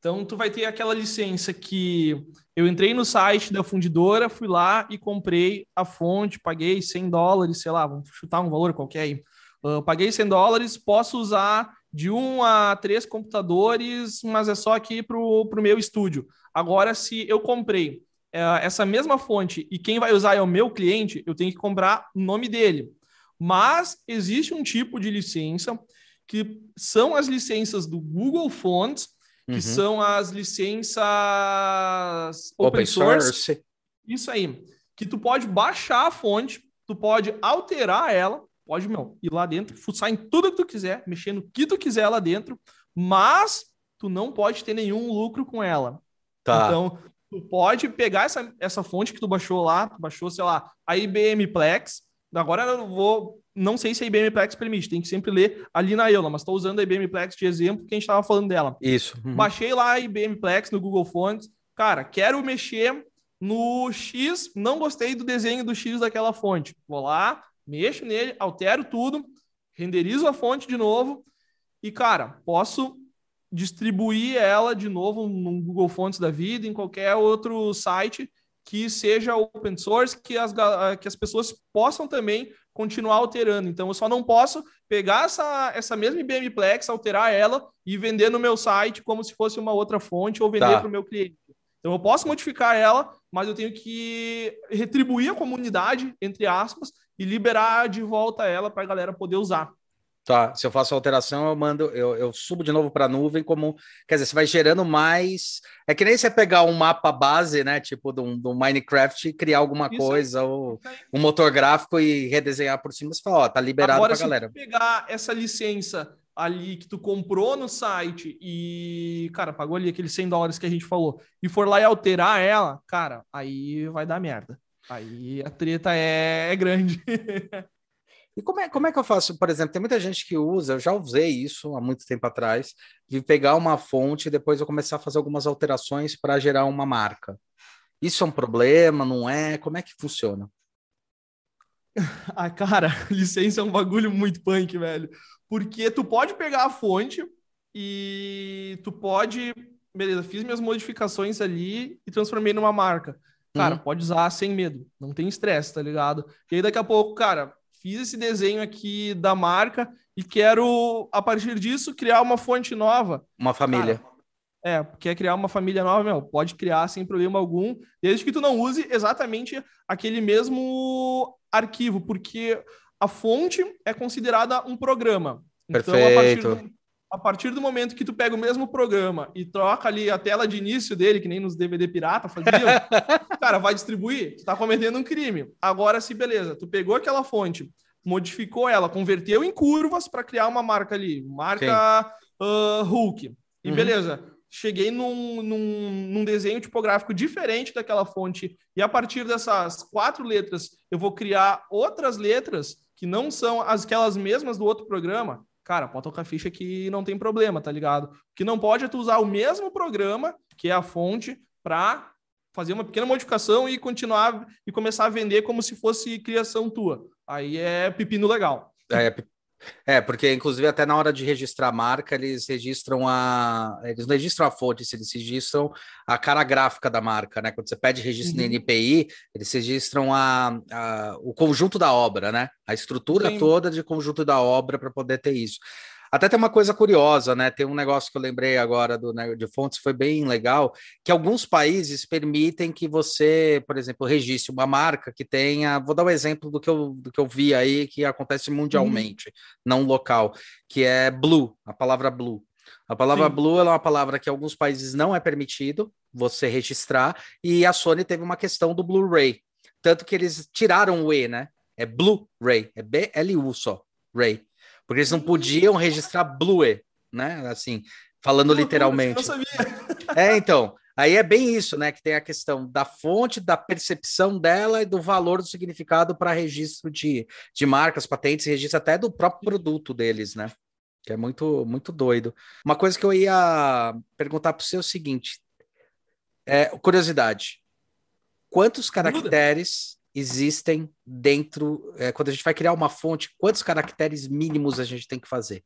Então, tu vai ter aquela licença que eu entrei no site da fundidora, fui lá e comprei a fonte, paguei 100 dólares, sei lá, vamos chutar um valor qualquer aí. Uh, paguei 100 dólares, posso usar de um a três computadores, mas é só aqui para o meu estúdio. Agora, se eu comprei uh, essa mesma fonte e quem vai usar é o meu cliente, eu tenho que comprar o nome dele. Mas existe um tipo de licença que são as licenças do Google Fonts, que uhum. são as licenças open, open source. source. Isso aí. Que tu pode baixar a fonte, tu pode alterar ela, pode, meu, ir lá dentro, fuçar em tudo que tu quiser, mexer no que tu quiser lá dentro, mas tu não pode ter nenhum lucro com ela. Tá. Então, tu pode pegar essa, essa fonte que tu baixou lá, tu baixou, sei lá, a IBM Plex, Agora eu vou. Não sei se a IBM Plex permite, tem que sempre ler ali na EULA, mas estou usando a IBM Plex de exemplo que a gente estava falando dela. Isso. Uhum. Baixei lá a IBM Plex no Google Fonts. Cara, quero mexer no X, não gostei do desenho do X daquela fonte. Vou lá, mexo nele, altero tudo, renderizo a fonte de novo e, cara, posso distribuir ela de novo no Google Fonts da vida, em qualquer outro site que seja open source, que as, que as pessoas possam também continuar alterando. Então, eu só não posso pegar essa, essa mesma IBM Plex, alterar ela e vender no meu site como se fosse uma outra fonte ou vender tá. para o meu cliente. Então, eu posso modificar ela, mas eu tenho que retribuir a comunidade, entre aspas, e liberar de volta ela para a galera poder usar. Tá, se eu faço alteração, eu mando, eu, eu subo de novo para a nuvem, como quer dizer, você vai gerando mais. É que nem você pegar um mapa base, né? Tipo do, do Minecraft e criar alguma Isso coisa, aí. ou um motor gráfico e redesenhar por cima, você fala, ó, tá liberado Agora, pra galera. Se pegar essa licença ali que tu comprou no site e, cara, pagou ali aqueles 100 dólares que a gente falou, e for lá e alterar ela, cara, aí vai dar merda. Aí a treta é, é grande. E como é, como é que eu faço? Por exemplo, tem muita gente que usa, eu já usei isso há muito tempo atrás, de pegar uma fonte e depois eu começar a fazer algumas alterações para gerar uma marca. Isso é um problema, não é? Como é que funciona? Ah, cara, licença é um bagulho muito punk, velho. Porque tu pode pegar a fonte e tu pode. Beleza, fiz minhas modificações ali e transformei numa marca. Cara, uhum. pode usar sem medo. Não tem estresse, tá ligado? E aí daqui a pouco, cara, fiz esse desenho aqui da marca e quero, a partir disso, criar uma fonte nova. Uma família. Cara, é, quer criar uma família nova, meu, pode criar sem problema algum, desde que tu não use exatamente aquele mesmo arquivo, porque a fonte é considerada um programa. Perfeito. Então, a partir, do, a partir do momento que tu pega o mesmo programa e troca ali a tela de início dele, que nem nos DVD pirata faziam, cara, vai distribuir, tu tá cometendo um crime. Agora, se beleza, tu pegou aquela fonte, modificou ela, converteu em curvas para criar uma marca ali, marca uh, Hulk. E uhum. beleza, cheguei num, num, num, desenho tipográfico diferente daquela fonte, e a partir dessas quatro letras, eu vou criar outras letras que não são as, aquelas mesmas do outro programa cara, pode tocar ficha que não tem problema, tá ligado? O que não pode é tu usar o mesmo programa, que é a fonte, para fazer uma pequena modificação e continuar e começar a vender como se fosse criação tua. Aí é pepino legal. É, é é, porque inclusive até na hora de registrar a marca, eles registram a. Eles não registram a fonte, eles registram a cara gráfica da marca, né? Quando você pede registro uhum. no NPI, eles registram a, a, o conjunto da obra, né? A estrutura Sim. toda de conjunto da obra para poder ter isso. Até tem uma coisa curiosa, né? Tem um negócio que eu lembrei agora do né, de fontes, foi bem legal, que alguns países permitem que você, por exemplo, registre uma marca que tenha. Vou dar um exemplo do que eu, do que eu vi aí, que acontece mundialmente, uhum. não local, que é blue, a palavra blue. A palavra Sim. blue é uma palavra que em alguns países não é permitido você registrar, e a Sony teve uma questão do Blu-ray. Tanto que eles tiraram o E, né? É Blu-ray, é B-L-U só, Ray. Porque eles não podiam registrar Blue, né? Assim, falando literalmente. Eu sabia. É, então. Aí é bem isso, né? Que tem a questão da fonte, da percepção dela e do valor do significado para registro de, de marcas, patentes, registro até do próprio produto deles, né? Que é muito, muito doido. Uma coisa que eu ia perguntar para você é o seguinte: é, curiosidade. Quantos caracteres existem dentro. É, quando a gente vai criar uma fonte, quantos caracteres mínimos a gente tem que fazer?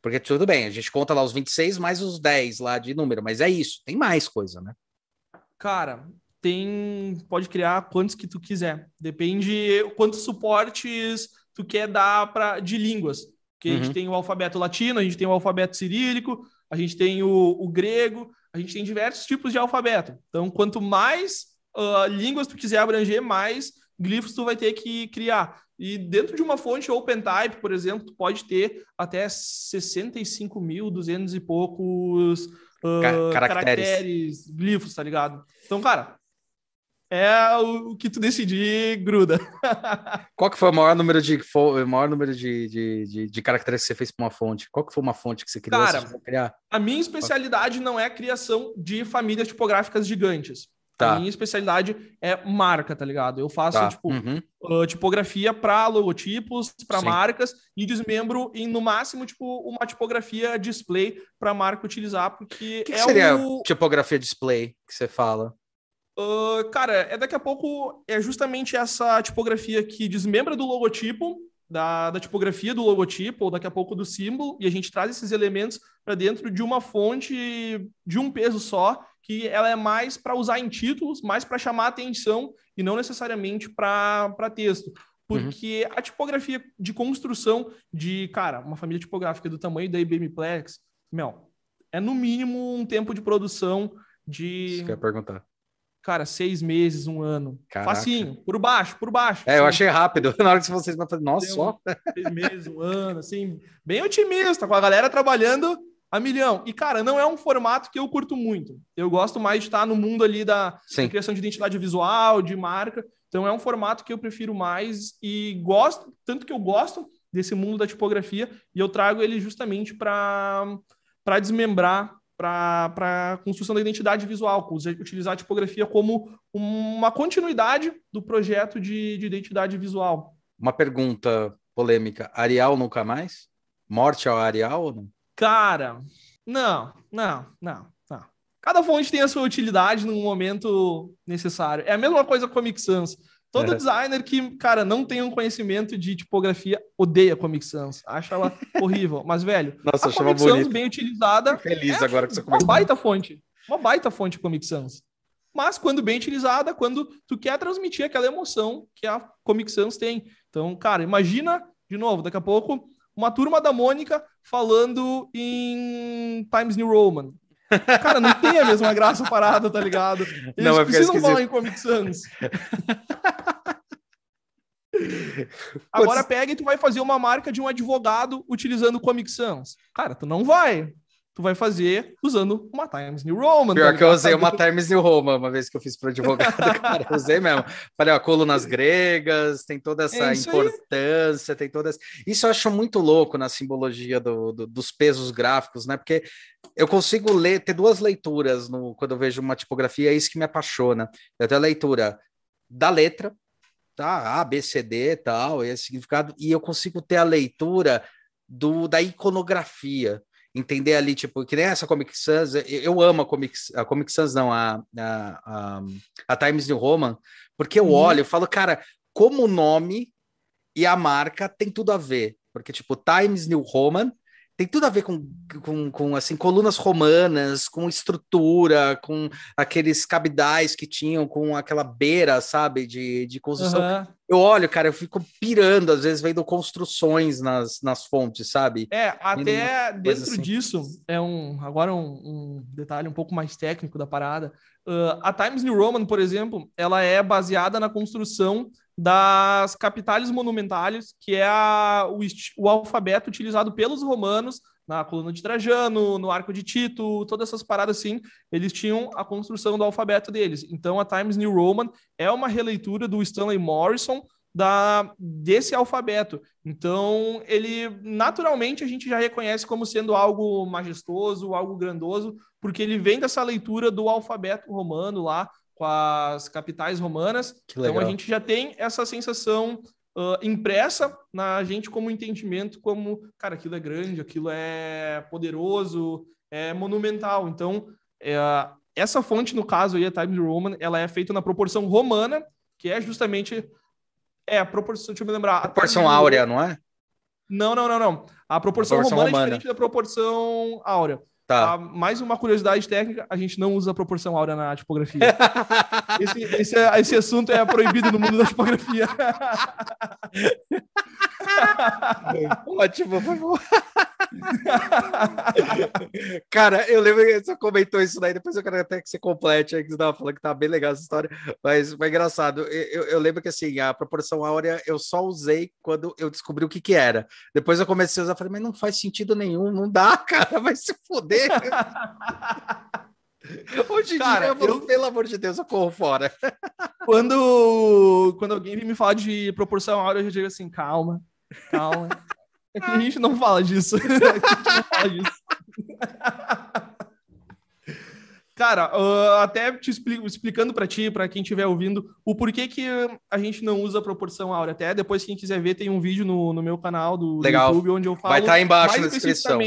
Porque tudo bem, a gente conta lá os 26 mais os 10 lá de número, mas é isso, tem mais coisa, né? Cara, tem. Pode criar quantos que tu quiser. Depende quantos suportes tu quer dar para de línguas. Porque uhum. a gente uhum. tem o alfabeto latino, a gente tem o alfabeto cirílico, a gente tem o, o grego, a gente tem diversos tipos de alfabeto. Então, quanto mais uh, línguas tu quiser abranger, mais glifos tu vai ter que criar. E dentro de uma fonte OpenType, por exemplo, tu pode ter até 65.200 e poucos uh, caracteres. caracteres, glifos, tá ligado? Então, cara, é o que tu decidir, gruda. Qual que foi o maior número de o maior número de, de, de, de caracteres que você fez para uma fonte? Qual que foi uma fonte que você criou? Cara, criar? a minha especialidade não é a criação de famílias tipográficas gigantes. Tá. A minha especialidade é marca, tá ligado? Eu faço, tá. tipo, uhum. uh, tipografia para logotipos, para marcas e desmembro em, no máximo, tipo, uma tipografia display para marca utilizar, porque que é seria o... tipografia display que você fala? Uh, cara, é daqui a pouco é justamente essa tipografia que desmembra do logotipo, da, da tipografia do logotipo, ou daqui a pouco do símbolo, e a gente traz esses elementos para dentro de uma fonte de um peso só, que ela é mais para usar em títulos, mais para chamar atenção e não necessariamente para texto. Porque uhum. a tipografia de construção de, cara, uma família tipográfica do tamanho da IBMplex, meu, é no mínimo um tempo de produção de. Isso que eu ia perguntar cara, seis meses, um ano. Caraca. Facinho, por baixo, por baixo. É, eu achei rápido. Na hora que vocês vão fazer, nossa, só. Seis meses, um ano, assim, bem otimista, com a galera trabalhando a milhão. E, cara, não é um formato que eu curto muito. Eu gosto mais de estar no mundo ali da, da criação de identidade visual, de marca. Então, é um formato que eu prefiro mais e gosto, tanto que eu gosto desse mundo da tipografia, e eu trago ele justamente para desmembrar para a construção da identidade visual, utilizar a tipografia como uma continuidade do projeto de, de identidade visual. Uma pergunta polêmica: Arial nunca mais? Morte ao Arial ou não? Cara, não, não, não, não. Cada fonte tem a sua utilidade no momento necessário. É a mesma coisa com a Comic Sans. Todo é. designer que, cara, não tem um conhecimento de tipografia odeia Comic Sans. Acha ela horrível. Mas, velho, Nossa, a Comic Sans bem utilizada. Feliz é agora que você Uma baita fonte. Uma baita fonte Comic Sans. Mas quando bem utilizada, quando tu quer transmitir aquela emoção que a Comic Sans tem. Então, cara, imagina, de novo, daqui a pouco, uma turma da Mônica falando em Times New Roman. Cara, não tem a mesma graça parada, tá ligado? Eles não, é precisam falar em Comic Sans. Agora pega e tu vai fazer uma marca de um advogado utilizando Comic Sans. Cara, tu não vai. Tu vai fazer usando uma Times New Roman. Pior tá que eu usei uma Times New Roman uma vez que eu fiz para advogado, cara. Usei mesmo. Falei, ó, colunas gregas, tem toda essa é importância, aí. tem todas. Isso eu acho muito louco na simbologia do, do, dos pesos gráficos, né? Porque eu consigo ler, ter duas leituras no, quando eu vejo uma tipografia, é isso que me apaixona. Eu tenho a leitura da letra, tá? A, B, C, D tal, esse significado, e eu consigo ter a leitura do, da iconografia, entender ali, tipo, que nem essa Comic Sans, eu amo a Comic, a Comic Sans, não, a, a, a, a Times New Roman, porque eu uhum. olho, eu falo, cara, como o nome e a marca tem tudo a ver, porque, tipo, Times New Roman tem tudo a ver com, com, com, assim colunas romanas, com estrutura, com aqueles cabidais que tinham, com aquela beira, sabe, de, de construção. Uhum. Eu olho, cara, eu fico pirando, às vezes vendo construções nas, nas fontes, sabe? É, até dentro assim. disso, é um agora um, um, detalhe um pouco mais técnico da parada. Uh, a Times New Roman, por exemplo, ela é baseada na construção das capitais monumentais, que é a, o, o, alfabeto utilizado pelos romanos na coluna de Trajano, no arco de Tito, todas essas paradas assim, eles tinham a construção do alfabeto deles. Então a Times New Roman é uma releitura do Stanley Morrison da desse alfabeto. Então, ele naturalmente a gente já reconhece como sendo algo majestoso, algo grandoso, porque ele vem dessa leitura do alfabeto romano lá, com as capitais romanas. Então a gente já tem essa sensação uh, impressa na gente como entendimento, como, cara, aquilo é grande, aquilo é poderoso, é monumental. Então, é, essa fonte, no caso aí, a Times Roman, ela é feita na proporção romana, que é justamente. É, a proporção, deixa eu me lembrar. Proporção áurea, não é? Não, não, não, não. A proporção, a proporção romana, romana, é diferente da proporção áurea. Tá. Ah, mais uma curiosidade técnica, a gente não usa proporção áurea na tipografia. esse, esse, esse, assunto é proibido no mundo da tipografia. Ótimo, por favor. Cara, eu lembro que você comentou isso daí, depois eu quero até que você complete aí, que você estava falando que tá bem legal essa história, mas foi engraçado. Eu, eu, lembro que assim, a proporção áurea eu só usei quando eu descobri o que que era. Depois eu comecei a usar, falei, mas não faz sentido nenhum, não dá, cara, vai se foder. Hoje em cara, dia, eu, pelo amor de Deus, eu corro fora. Quando, quando alguém me fala de proporção áurea, eu já digo assim, calma, calma. É que a gente não fala disso. a gente não fala disso. Cara, uh, até te explico, explicando para ti, para quem estiver ouvindo, o porquê que a gente não usa proporção áurea. Até depois, quem quiser ver, tem um vídeo no, no meu canal do, Legal. YouTube onde eu falo. Vai estar tá embaixo mais na descrição.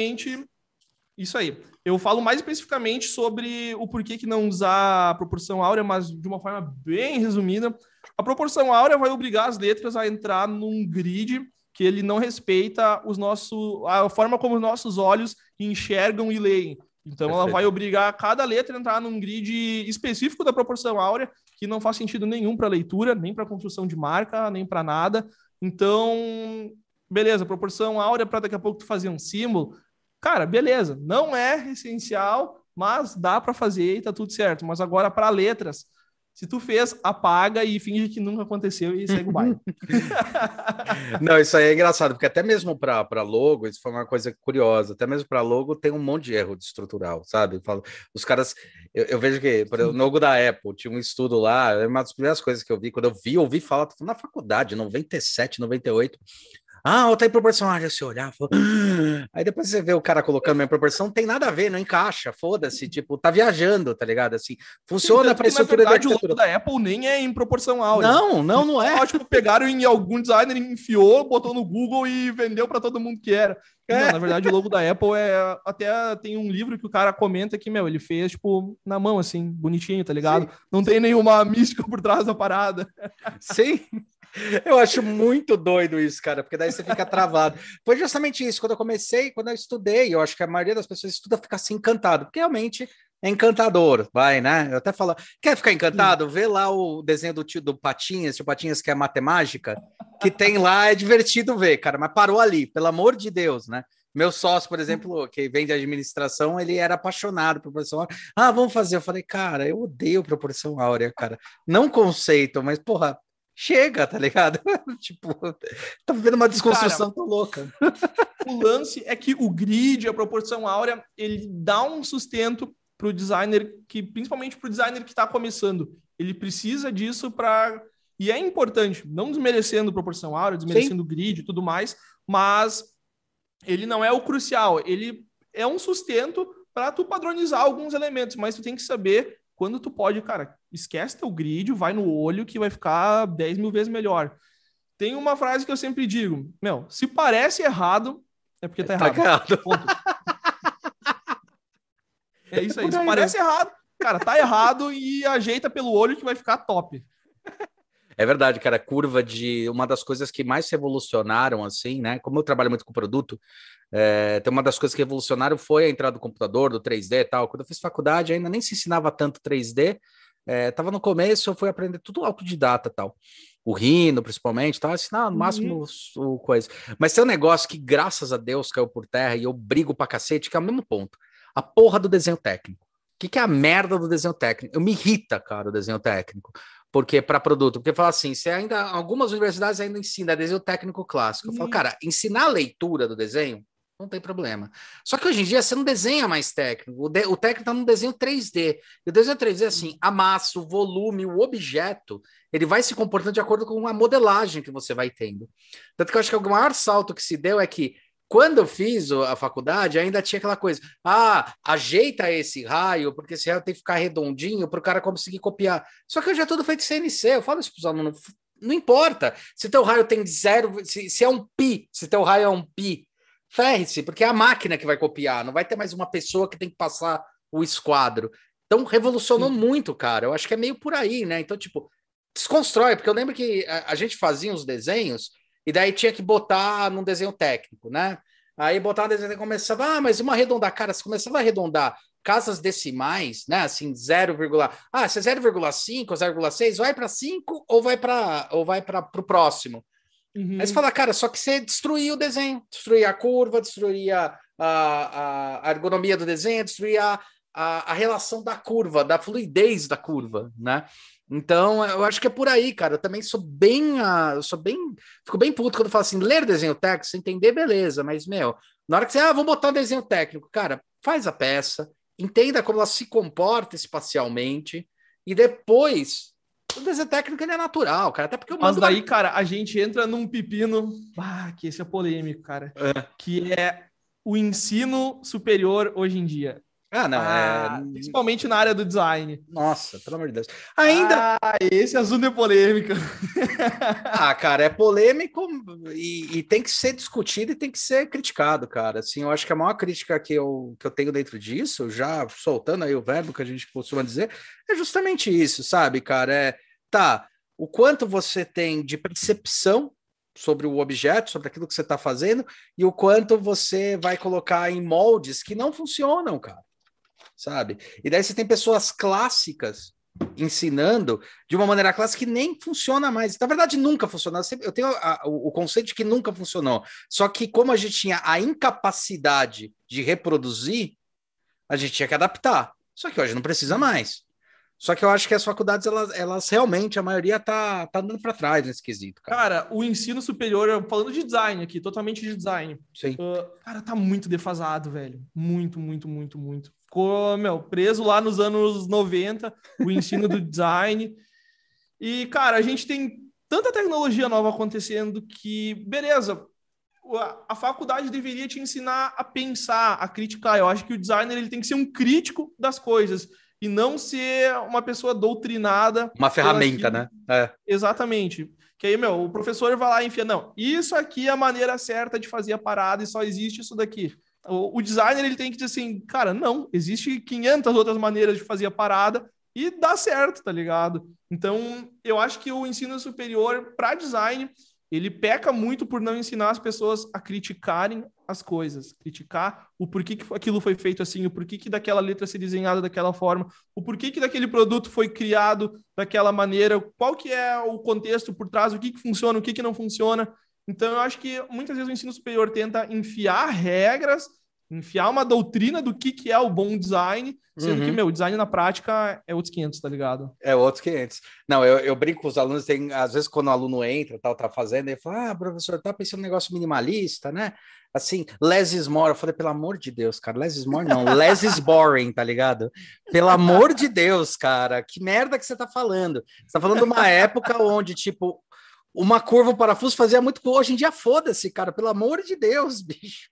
Isso aí. Eu falo mais especificamente sobre o porquê que não usar a proporção áurea, mas de uma forma bem resumida. A proporção áurea vai obrigar as letras a entrar num grid que ele não respeita os nossos, a forma como os nossos olhos enxergam e leem. Então Perfeito. ela vai obrigar cada letra a entrar num grid específico da proporção áurea, que não faz sentido nenhum para leitura, nem para construção de marca, nem para nada. Então, beleza, proporção áurea para daqui a pouco tu fazer um símbolo, Cara, beleza, não é essencial, mas dá para fazer e tá tudo certo. Mas agora para letras, se tu fez, apaga e finge que nunca aconteceu e segue o baile. Não, isso aí é engraçado, porque até mesmo para logo, isso foi uma coisa curiosa, até mesmo para logo tem um monte de erro de estrutural, sabe? Os caras, eu, eu vejo que, por exemplo, no logo da Apple, tinha um estudo lá, é uma das primeiras coisas que eu vi, quando eu vi, ouvi falar, na faculdade, 97, 98, ah, outra em proporção. Ah, já se olhar, ah. aí depois você vê o cara colocando em proporção, não tem nada a ver, não encaixa, foda-se, tipo, tá viajando, tá ligado? Assim, funciona para estrutura na verdade, da o logo da Apple nem é em proporção áurea. Não, não, não é. Só, tipo, pegaram em algum designer, enfiou, botou no Google e vendeu para todo mundo que era. É. Não, na verdade, o logo da Apple é. Até tem um livro que o cara comenta que, meu, ele fez, tipo, na mão, assim, bonitinho, tá ligado? Sim. Não tem nenhuma mística por trás da parada. Sim. Eu acho muito doido isso, cara, porque daí você fica travado. Foi justamente isso, quando eu comecei, quando eu estudei, eu acho que a maioria das pessoas estuda fica assim encantado, porque realmente é encantador, vai, né? Eu até falo, quer ficar encantado? Vê lá o desenho do tio do Patinhas, tio Patinhas que é matemática, que tem lá, é divertido ver, cara, mas parou ali, pelo amor de Deus, né? Meu sócio, por exemplo, que vem de administração, ele era apaixonado por proporção áurea. Ah, vamos fazer. Eu falei, cara, eu odeio proporção áurea, cara. Não conceito, mas, porra, chega, tá ligado? tipo, tá vivendo uma desconstrução Cara, tão louca. o lance é que o grid, a proporção áurea, ele dá um sustento para o designer que, principalmente para o designer que está começando, ele precisa disso para e é importante, não desmerecendo proporção áurea, desmerecendo Sim. grid e tudo mais, mas ele não é o crucial, ele é um sustento para tu padronizar alguns elementos, mas tu tem que saber quando tu pode, cara, esquece teu grid, vai no olho que vai ficar 10 mil vezes melhor. Tem uma frase que eu sempre digo, meu, se parece errado, é porque tá, tá errado. é isso aí. Se parece errado, cara, tá errado e ajeita pelo olho que vai ficar top. É verdade, cara, curva de uma das coisas que mais revolucionaram, assim, né? Como eu trabalho muito com produto, é, tem uma das coisas que revolucionaram foi a entrada do computador, do 3D e tal. Quando eu fiz faculdade, ainda nem se ensinava tanto 3D. É, tava no começo, eu fui aprender tudo autodidata tal. O Rhino, principalmente, tava ensinando no máximo uhum. o coisa. Mas tem um negócio que, graças a Deus, caiu por terra e eu brigo pra cacete, que é o mesmo ponto. A porra do desenho técnico. O que, que é a merda do desenho técnico? Eu me irrita, cara, o desenho técnico porque para produto, porque fala assim, você ainda algumas universidades ainda ensinam desenho técnico clássico. Eu falo, uhum. cara, ensinar a leitura do desenho não tem problema. Só que hoje em dia você não desenha mais técnico. O, de, o técnico está no desenho 3D. E o desenho 3D é assim: a massa, o volume, o objeto, ele vai se comportando de acordo com a modelagem que você vai tendo. Tanto que eu acho que o maior salto que se deu é que quando eu fiz a faculdade, ainda tinha aquela coisa: ah, ajeita esse raio, porque esse raio tem que ficar redondinho para o cara conseguir copiar. Só que hoje é tudo feito CNC. Eu falo isso para os alunos: não importa se teu raio tem zero, se, se é um pi, se teu raio é um pi ferre-se, porque é a máquina que vai copiar, não vai ter mais uma pessoa que tem que passar o esquadro. Então, revolucionou Sim. muito, cara. Eu acho que é meio por aí, né? Então, tipo, desconstrói, porque eu lembro que a, a gente fazia uns desenhos e daí tinha que botar num desenho técnico, né? Aí botar um desenho e começava, ah, mas uma arredondar, cara, você começava a arredondar casas decimais, né? Assim, 0, ah, se é 0,5 ou 0,6, vai para 5 ou vai para ou vai para o próximo. Uhum. Aí você fala, cara, só que você destruía o desenho, destruía a curva, destruía a, a ergonomia do desenho, destruir a, a, a relação da curva, da fluidez da curva, né? Então, eu acho que é por aí, cara. Eu também sou bem. Uh, sou bem. Fico bem puto quando eu falo assim: ler desenho técnico, entender, beleza, mas, meu, na hora que você, ah, vou botar um desenho técnico, cara, faz a peça, entenda como ela se comporta espacialmente, e depois. O desenho técnico ele é natural, cara. Até porque eu Mas daí, cara, a gente entra num pepino. Ah, que esse é polêmico, cara. É. Que é o ensino superior hoje em dia. Ah, não. É ah, é... Principalmente na área do design. Nossa, pelo amor de Deus. Ainda. Ah, esse assunto é polêmico. ah, cara, é polêmico e, e, tem que ser discutido e tem que ser criticado, cara. Assim, eu acho que a maior crítica que eu, que eu tenho dentro disso, já soltando aí o verbo que a gente costuma dizer, é justamente isso, sabe, cara? É, tá, o quanto você tem de percepção sobre o objeto, sobre aquilo que você está fazendo, e o quanto você vai colocar em moldes que não funcionam, cara sabe? E daí você tem pessoas clássicas ensinando de uma maneira clássica que nem funciona mais. Na verdade, nunca funcionou. Eu tenho a, o, o conceito de que nunca funcionou. Só que como a gente tinha a incapacidade de reproduzir, a gente tinha que adaptar. Só que hoje não precisa mais. Só que eu acho que as faculdades, elas, elas realmente, a maioria tá, tá andando para trás nesse quesito. Cara. cara. o ensino superior, falando de design aqui, totalmente de design. Sim. Uh, cara, tá muito defasado, velho. Muito, muito, muito, muito ficou, meu, preso lá nos anos 90, o ensino do design. E, cara, a gente tem tanta tecnologia nova acontecendo que, beleza, a faculdade deveria te ensinar a pensar, a criticar. Eu acho que o designer ele tem que ser um crítico das coisas e não ser uma pessoa doutrinada. Uma ferramenta, né? É. Exatamente. Que aí, meu, o professor vai lá e enfia, não, isso aqui é a maneira certa de fazer a parada e só existe isso daqui. O, o designer ele tem que dizer assim, cara, não, existe 500 outras maneiras de fazer a parada e dá certo, tá ligado? Então, eu acho que o ensino superior para design, ele peca muito por não ensinar as pessoas a criticarem as coisas, criticar o porquê que aquilo foi feito assim, o porquê que daquela letra ser desenhada daquela forma, o porquê que daquele produto foi criado daquela maneira, qual que é o contexto por trás, o que que funciona, o que que não funciona. Então, eu acho que muitas vezes o ensino superior tenta enfiar regras, enfiar uma doutrina do que, que é o bom design, sendo uhum. que, meu, design na prática é outros 500, tá ligado? É outros 500. Não, eu, eu brinco com os alunos, tem, às vezes quando o aluno entra, tal, tá fazendo, ele fala, ah, professor, tá pensando um negócio minimalista, né? Assim, less is more. Eu falei, pelo amor de Deus, cara, less is more não, less is boring, tá ligado? Pelo amor de Deus, cara, que merda que você tá falando? Você tá falando de uma época onde, tipo, uma curva, um parafuso fazia muito. Hoje em dia, foda-se, cara, pelo amor de Deus, bicho.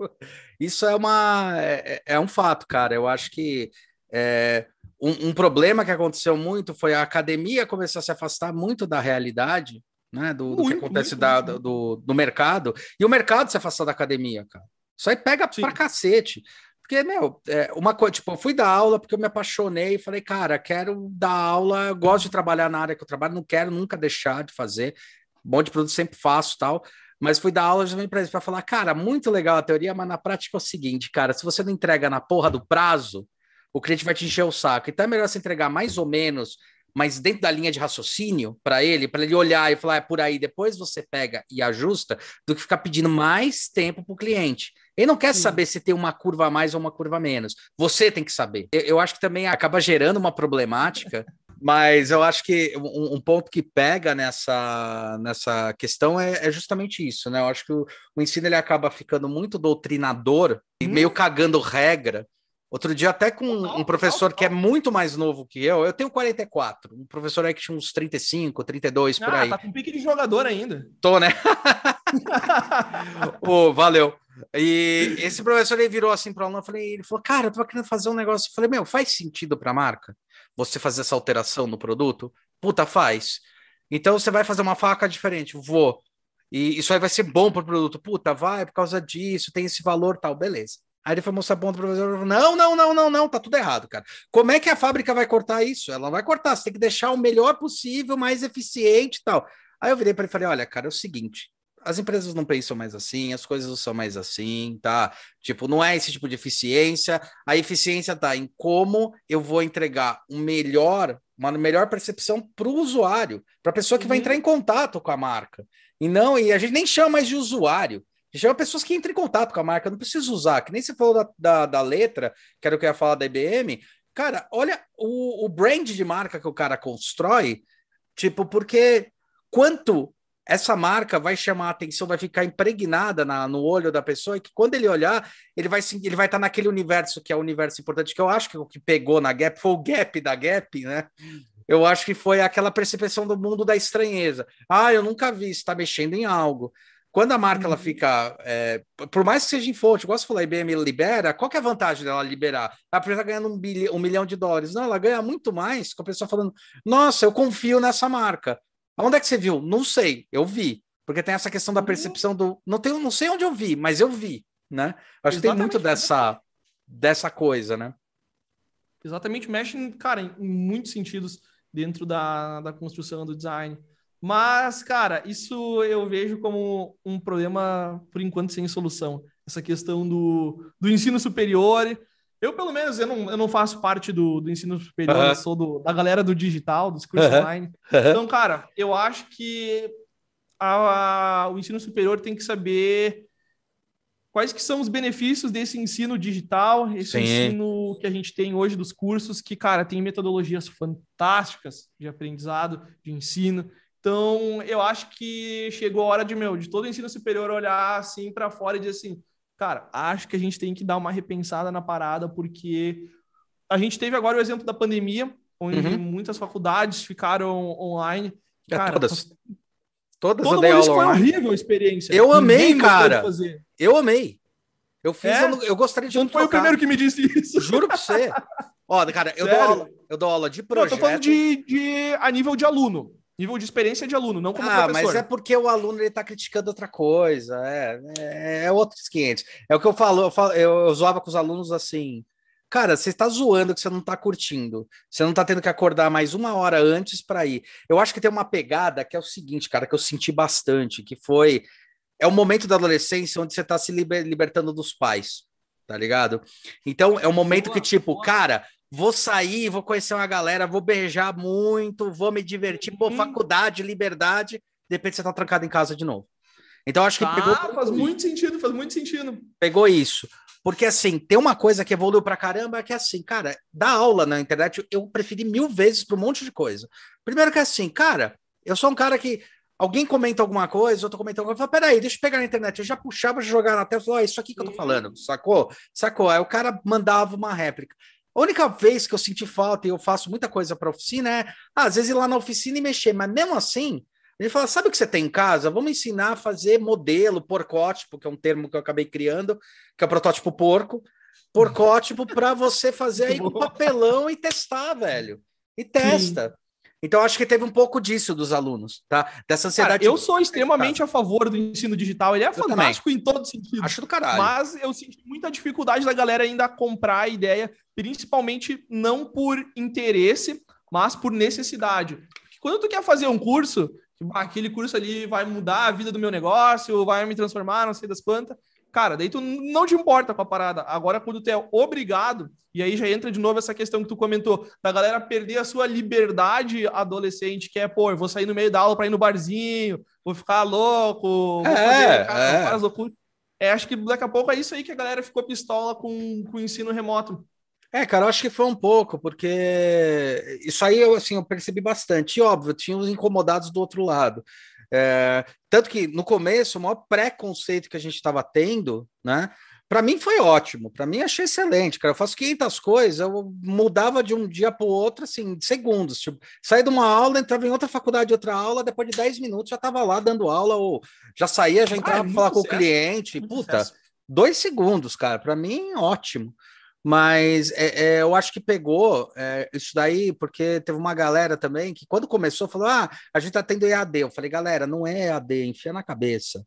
Isso é uma é, é um fato, cara. Eu acho que é, um, um, problema que aconteceu muito foi a academia começar a se afastar muito da realidade, né? Do, muito, do que acontece muito, da, muito. Do, do mercado, e o mercado se afastar da academia, cara. Isso aí pega Sim. pra cacete. Porque, meu, é, uma coisa, tipo, eu fui dar aula porque eu me apaixonei e falei, cara, quero dar aula, gosto de trabalhar na área que eu trabalho, não quero nunca deixar de fazer monte de produto sempre faço tal. Mas fui dar aula também para falar, cara, muito legal a teoria, mas na prática é o seguinte, cara, se você não entrega na porra do prazo, o cliente vai te encher o saco. Então é melhor você entregar mais ou menos, mas dentro da linha de raciocínio para ele, para ele olhar e falar, é por aí, depois você pega e ajusta, do que ficar pedindo mais tempo para o cliente. Ele não quer Sim. saber se tem uma curva a mais ou uma curva a menos. Você tem que saber. Eu acho que também acaba gerando uma problemática mas eu acho que um, um, ponto que pega nessa, nessa questão é, é, justamente isso, né? Eu acho que o, o ensino ele acaba ficando muito doutrinador e meio hum. cagando regra. Outro dia, até com um professor que é muito mais novo que eu, eu tenho 44, um professor aí que tinha uns 35, 32 ah, por aí. Tá com pique de jogador ainda. Tô, né? Pô, valeu. E esse professor ele virou assim para o aluno, eu falei, ele falou, cara, eu tava querendo fazer um negócio. Eu falei, meu, faz sentido para a marca? Você fazer essa alteração no produto? Puta, faz. Então você vai fazer uma faca diferente, vou. E isso aí vai ser bom para o produto. Puta, vai por causa disso, tem esse valor tal, beleza. Aí ele foi mostrar ponto para o professor. Não, não, não, não, não, tá tudo errado, cara. Como é que a fábrica vai cortar isso? Ela vai cortar, você tem que deixar o melhor possível, mais eficiente e tal. Aí eu virei para ele e falei: olha, cara, é o seguinte, as empresas não pensam mais assim, as coisas não são mais assim, tá? Tipo, não é esse tipo de eficiência. A eficiência tá em como eu vou entregar um melhor, uma melhor percepção para o usuário, para a pessoa que uhum. vai entrar em contato com a marca. E não, e a gente nem chama mais de usuário. chama pessoas que entram em contato com a marca, não precisa usar, que nem você falou da, da, da letra, que era o que eu ia falar da IBM. Cara, olha o, o brand de marca que o cara constrói, tipo, porque quanto essa marca vai chamar a atenção, vai ficar impregnada na, no olho da pessoa, e que quando ele olhar, ele vai ele vai estar naquele universo que é o universo importante, que eu acho que o que pegou na Gap foi o Gap da Gap, né? Eu acho que foi aquela percepção do mundo da estranheza. Ah, eu nunca vi, está mexendo em algo. Quando a marca ela uhum. fica, é, por mais que seja em fonte, igual você falou, a IBM libera, qual é a vantagem dela liberar? A pessoa está ganhando um, bilhão, um milhão de dólares. Não, ela ganha muito mais com a pessoa falando, nossa, eu confio nessa marca. Onde é que você viu? Não sei, eu vi. Porque tem essa questão da uhum. percepção do. Não, tenho, não sei onde eu vi, mas eu vi, né? Acho Exatamente. que tem muito dessa, dessa coisa, né? Exatamente, mexe, cara, em, em muitos sentidos dentro da, da construção do design. Mas, cara, isso eu vejo como um problema, por enquanto, sem solução. Essa questão do, do ensino superior. Eu, pelo menos, eu não, eu não faço parte do, do ensino superior, eu sou do, da galera do digital, dos cursos online. Então, cara, eu acho que a, a, o ensino superior tem que saber quais que são os benefícios desse ensino digital, esse Sim. ensino que a gente tem hoje dos cursos, que, cara, tem metodologias fantásticas de aprendizado, de ensino. Então, eu acho que chegou a hora de, meu, de todo o ensino superior olhar assim para fora e dizer assim, cara, acho que a gente tem que dar uma repensada na parada, porque a gente teve agora o exemplo da pandemia, onde uhum. muitas faculdades ficaram online. É, cara, todas. Todas Todo mundo foi horrível a experiência. Eu amei, cara. Eu amei. Eu fiz, é? eu, eu, gostaria de. Não foi o primeiro que me disse isso. Juro pra você. Ó, cara, eu dou, aula, eu dou aula de projeto. Não, eu tô falando de, de, a nível de aluno. Nível de experiência de aluno, não como ah, professor. mas é porque o aluno ele tá criticando outra coisa. É, é, é outros 500. É o que eu falo, eu, falo, eu, eu zoava com os alunos assim. Cara, você está zoando que você não está curtindo. Você não está tendo que acordar mais uma hora antes para ir. Eu acho que tem uma pegada que é o seguinte, cara, que eu senti bastante, que foi é o momento da adolescência onde você está se liber, libertando dos pais, tá ligado? Então é um momento que tipo, cara, vou sair, vou conhecer uma galera, vou beijar muito, vou me divertir, pô, uhum. faculdade, liberdade, de repente você tá trancado em casa de novo. Então acho que ah, pegou faz muito sentido, faz muito sentido. Pegou isso. Porque, assim, tem uma coisa que evoluiu pra caramba, que é assim, cara, dar aula na internet eu preferi mil vezes para um monte de coisa. Primeiro que é assim, cara, eu sou um cara que alguém comenta alguma coisa, outro comenta alguma coisa, eu falo, peraí, deixa eu pegar na internet. Eu já puxava, jogar na tela, falava, oh, isso aqui que eu tô falando, sacou? Sacou? Aí o cara mandava uma réplica. A única vez que eu senti falta, e eu faço muita coisa para oficina, é ah, às vezes ir lá na oficina e mexer, mas mesmo assim, ele fala: sabe o que você tem em casa? Vamos ensinar a fazer modelo, porcótipo, que é um termo que eu acabei criando, que é o protótipo porco. Porcótipo para você fazer aí com papelão e testar, velho. E testa. Sim. Então, acho que teve um pouco disso dos alunos, tá? Dessa ansiedade. Cara, eu sou extremamente a favor do ensino digital. Ele é fantástico em todo sentido. Acho do caralho. Mas eu sinto muita dificuldade da galera ainda comprar a ideia, principalmente não por interesse, mas por necessidade. Quando tu quer fazer um curso, aquele curso ali vai mudar a vida do meu negócio, vai me transformar, não sei das quantas. Cara, daí tu não te importa com a parada. Agora, quando tu é obrigado, e aí já entra de novo essa questão que tu comentou, da galera perder a sua liberdade adolescente, que é, pô, eu vou sair no meio da aula para ir no barzinho, vou ficar louco, vou é, fazer cara, é. é. acho que daqui a pouco é isso aí que a galera ficou pistola com, com o ensino remoto. É, cara, eu acho que foi um pouco, porque isso aí eu, assim, eu percebi bastante. E óbvio, tinha os incomodados do outro lado. É, tanto que no começo, o maior preconceito que a gente estava tendo, né? Para mim foi ótimo, para mim achei excelente, cara. Eu faço 500 coisas, eu mudava de um dia para o outro, assim, segundos. Tipo, saí de uma aula, entrava em outra faculdade, outra aula, depois de 10 minutos já estava lá dando aula, ou já saía, já entrava ah, para falar com o cliente. Puta, dois segundos, cara, para mim ótimo. Mas é, é, eu acho que pegou é, isso daí, porque teve uma galera também que, quando começou, falou: ah, a gente tá tendo EAD. Eu falei, galera, não é EAD, enfia na cabeça.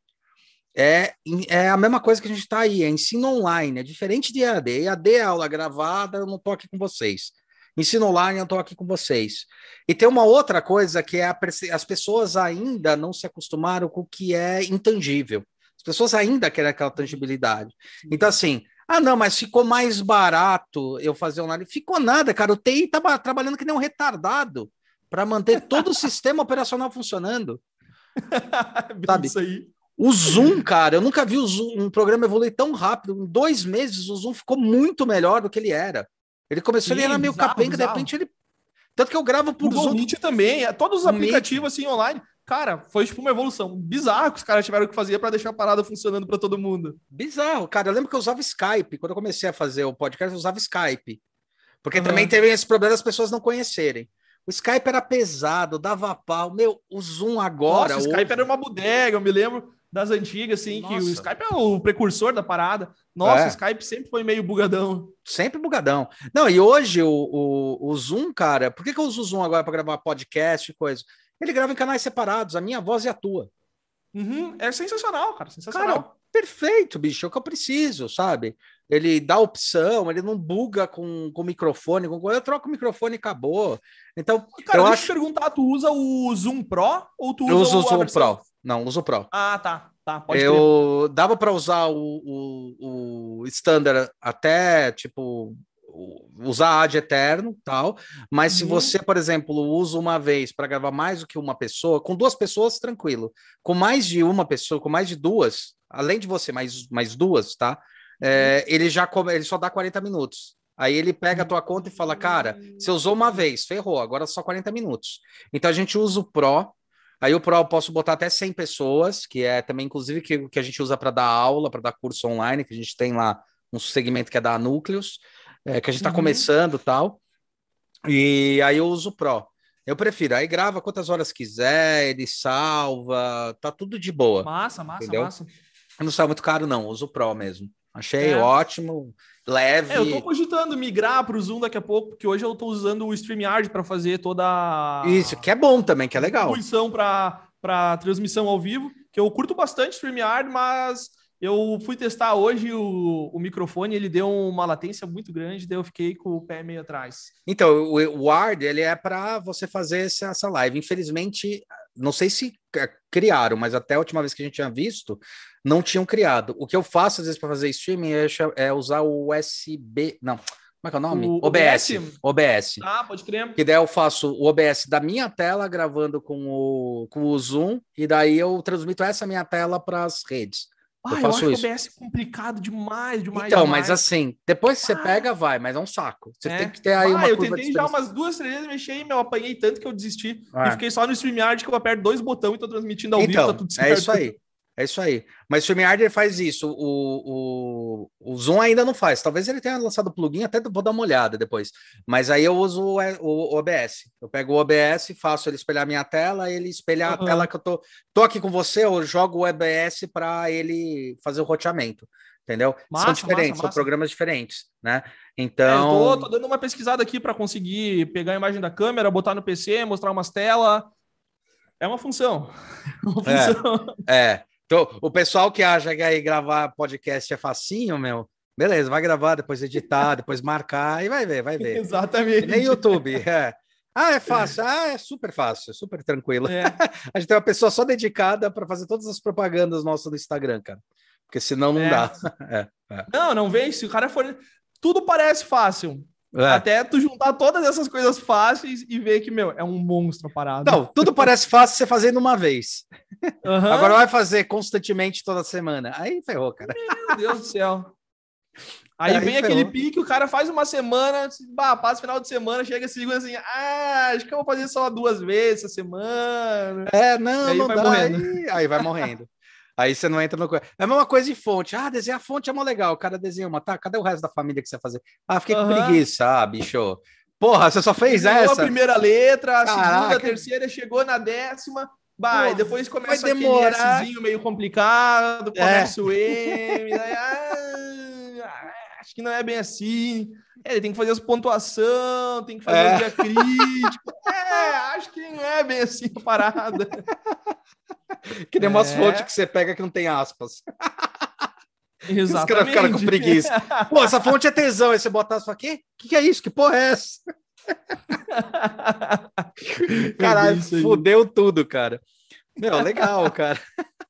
É, é a mesma coisa que a gente está aí, é ensino online, é diferente de EAD. EAD é aula gravada, eu não estou aqui com vocês. Ensino online, eu estou aqui com vocês. E tem uma outra coisa que é a, as pessoas ainda não se acostumaram com o que é intangível. As pessoas ainda querem aquela tangibilidade. Então, assim, ah, não, mas ficou mais barato eu fazer online. Ficou nada, cara. O TI estava trabalhando que nem um retardado para manter todo o sistema operacional funcionando. sabe? Isso aí. O Zoom, cara, eu nunca vi Zoom, um programa evoluir tão rápido. Em dois meses, o Zoom ficou muito melhor do que ele era. Ele começou, Sim, ele era meio bizarro, capenga, bizarro. de repente ele. Tanto que eu gravo por Google Zoom. Meet também, é, todos os aplicativos assim online. Cara, foi tipo uma evolução bizarra que os caras tiveram que fazer para deixar a parada funcionando para todo mundo. Bizarro, cara. Eu lembro que eu usava Skype. Quando eu comecei a fazer o podcast, eu usava Skype. Porque uhum. também teve esse problema das pessoas não conhecerem. O Skype era pesado, dava pau. Meu, o Zoom agora. Nossa, o Skype era uma bodega, eu me lembro das antigas, assim, Nossa. que o Skype é o precursor da parada. Nossa, é. o Skype sempre foi meio bugadão. Sempre bugadão. Não, e hoje o, o, o Zoom, cara, por que, que eu uso o Zoom agora para gravar podcast e coisa? Ele grava em canais separados, a minha voz e a tua. Uhum, é sensacional, cara, sensacional. Cara, perfeito, bicho, é o que eu preciso, sabe? Ele dá opção, ele não buga com, com microfone, com... eu troco o microfone e acabou. Então, cara, eu deixa acho... eu perguntar, tu usa o Zoom Pro ou tu eu usa uso o Zoom Pro? Não, uso o Pro. Ah, tá. Tá, pode eu dava para usar o, o, o standard até tipo usar ad eterno, tal. Mas uhum. se você, por exemplo, usa uma vez para gravar mais do que uma pessoa, com duas pessoas, tranquilo. Com mais de uma pessoa, com mais de duas, além de você, mais, mais duas, tá? É, uhum. ele já ele só dá 40 minutos. Aí ele pega a tua conta e fala, cara, você usou uma vez, ferrou, agora só 40 minutos. Então a gente usa o Pro. Aí o Pro eu posso botar até 100 pessoas, que é também, inclusive, que, que a gente usa para dar aula, para dar curso online, que a gente tem lá um segmento que é da Núcleos é, que a gente está uhum. começando tal. E aí eu uso o Pro. Eu prefiro. Aí grava quantas horas quiser, ele salva, tá tudo de boa. Massa, massa, entendeu? massa. Não sai muito caro, não. Uso o Pro mesmo. Achei é. ótimo, leve. É, eu tô cogitando migrar para o Zoom daqui a pouco, porque hoje eu tô usando o StreamYard para fazer toda. Isso, que é bom também, que é legal. Distribuição para transmissão ao vivo, que eu curto bastante StreamYard, mas eu fui testar hoje o, o microfone, ele deu uma latência muito grande, daí eu fiquei com o pé meio atrás. Então, o, o Ward, ele é para você fazer essa, essa live. Infelizmente, não sei se criaram, mas até a última vez que a gente tinha visto, não tinham criado. O que eu faço às vezes para fazer streaming é, é, usar o USB, não, como é que é o nome? O OBS. OBS. OBS. Ah, pode crer. Que daí eu faço o OBS da minha tela gravando com o, com o Zoom, e daí eu transmito essa minha tela para as redes. Ah, eu, eu faço isso. que o OBS é complicado demais, demais. Então, demais. mas assim, depois que você ah. pega, vai, mas é um saco. Você é. tem que ter aí ah, uma eu tentei já umas duas, três vezes mexer e meu, apanhei tanto que eu desisti. Ah. E fiquei só no StreamYard que eu aperto dois botões e tô transmitindo ao então, vivo, tá tudo certo. É isso aí. É isso aí. Mas o StreamYard faz isso. O, o, o Zoom ainda não faz. Talvez ele tenha lançado o plugin, até vou dar uma olhada depois. Mas aí eu uso o, o, o OBS. Eu pego o OBS, faço ele espelhar minha tela, ele espelhar uhum. a tela que eu tô. Tô aqui com você, eu jogo o OBS para ele fazer o roteamento. Entendeu? Massa, são diferentes, massa, são programas diferentes, né? Então. É, eu tô, tô dando uma pesquisada aqui para conseguir pegar a imagem da câmera, botar no PC, mostrar umas telas. É uma função. É uma função. é. é. Então, o pessoal que acha que aí gravar podcast é facinho, meu, beleza, vai gravar, depois editar, depois marcar e vai ver, vai ver. Exatamente. Nem YouTube, é. Ah, é fácil. Ah, é super fácil, super tranquilo. É. a gente tem uma pessoa só dedicada para fazer todas as propagandas nossas do Instagram, cara. Porque senão não é. dá. É, é. Não, não vem. Se o cara for. Tudo parece fácil. É. Até tu juntar todas essas coisas fáceis e ver que, meu, é um monstro parado. Não, tudo parece fácil você fazendo uma vez. Uhum. Agora vai fazer constantemente toda semana. Aí ferrou, cara. Meu Deus do céu. Aí, Aí vem ferrou. aquele pique, o cara faz uma semana, bah, passa final de semana, chega se liga assim, ah, acho que eu vou fazer só duas vezes essa semana. É, não, aí não vai dá. Morrendo. Aí, aí vai morrendo. Aí você não entra no. É a mesma coisa de fonte. Ah, desenhar fonte é mó legal. O cara desenha uma, tá? Cadê o resto da família que você vai fazer? Ah, fiquei uhum. com preguiça. Ah, bicho. Porra, você só fez essa? a primeira letra, a Caraca. segunda, a terceira, chegou na décima. Vai, depois começa aquele demorar. Szinho meio complicado, começa é. o M, daí, ah, acho que não é bem assim. É, ele tem que fazer as pontuação, tem que fazer é. o dia crítico. É, acho que não é bem assim a parada. Que nem umas é. fontes que você pega que não tem aspas. Exatamente. Os caras ficaram com preguiça. Pô, essa fonte é tesão. Aí você bota aspas, quê? O que, que é isso? Que porra é essa? Caralho, fudeu tudo, cara. Meu, legal, cara.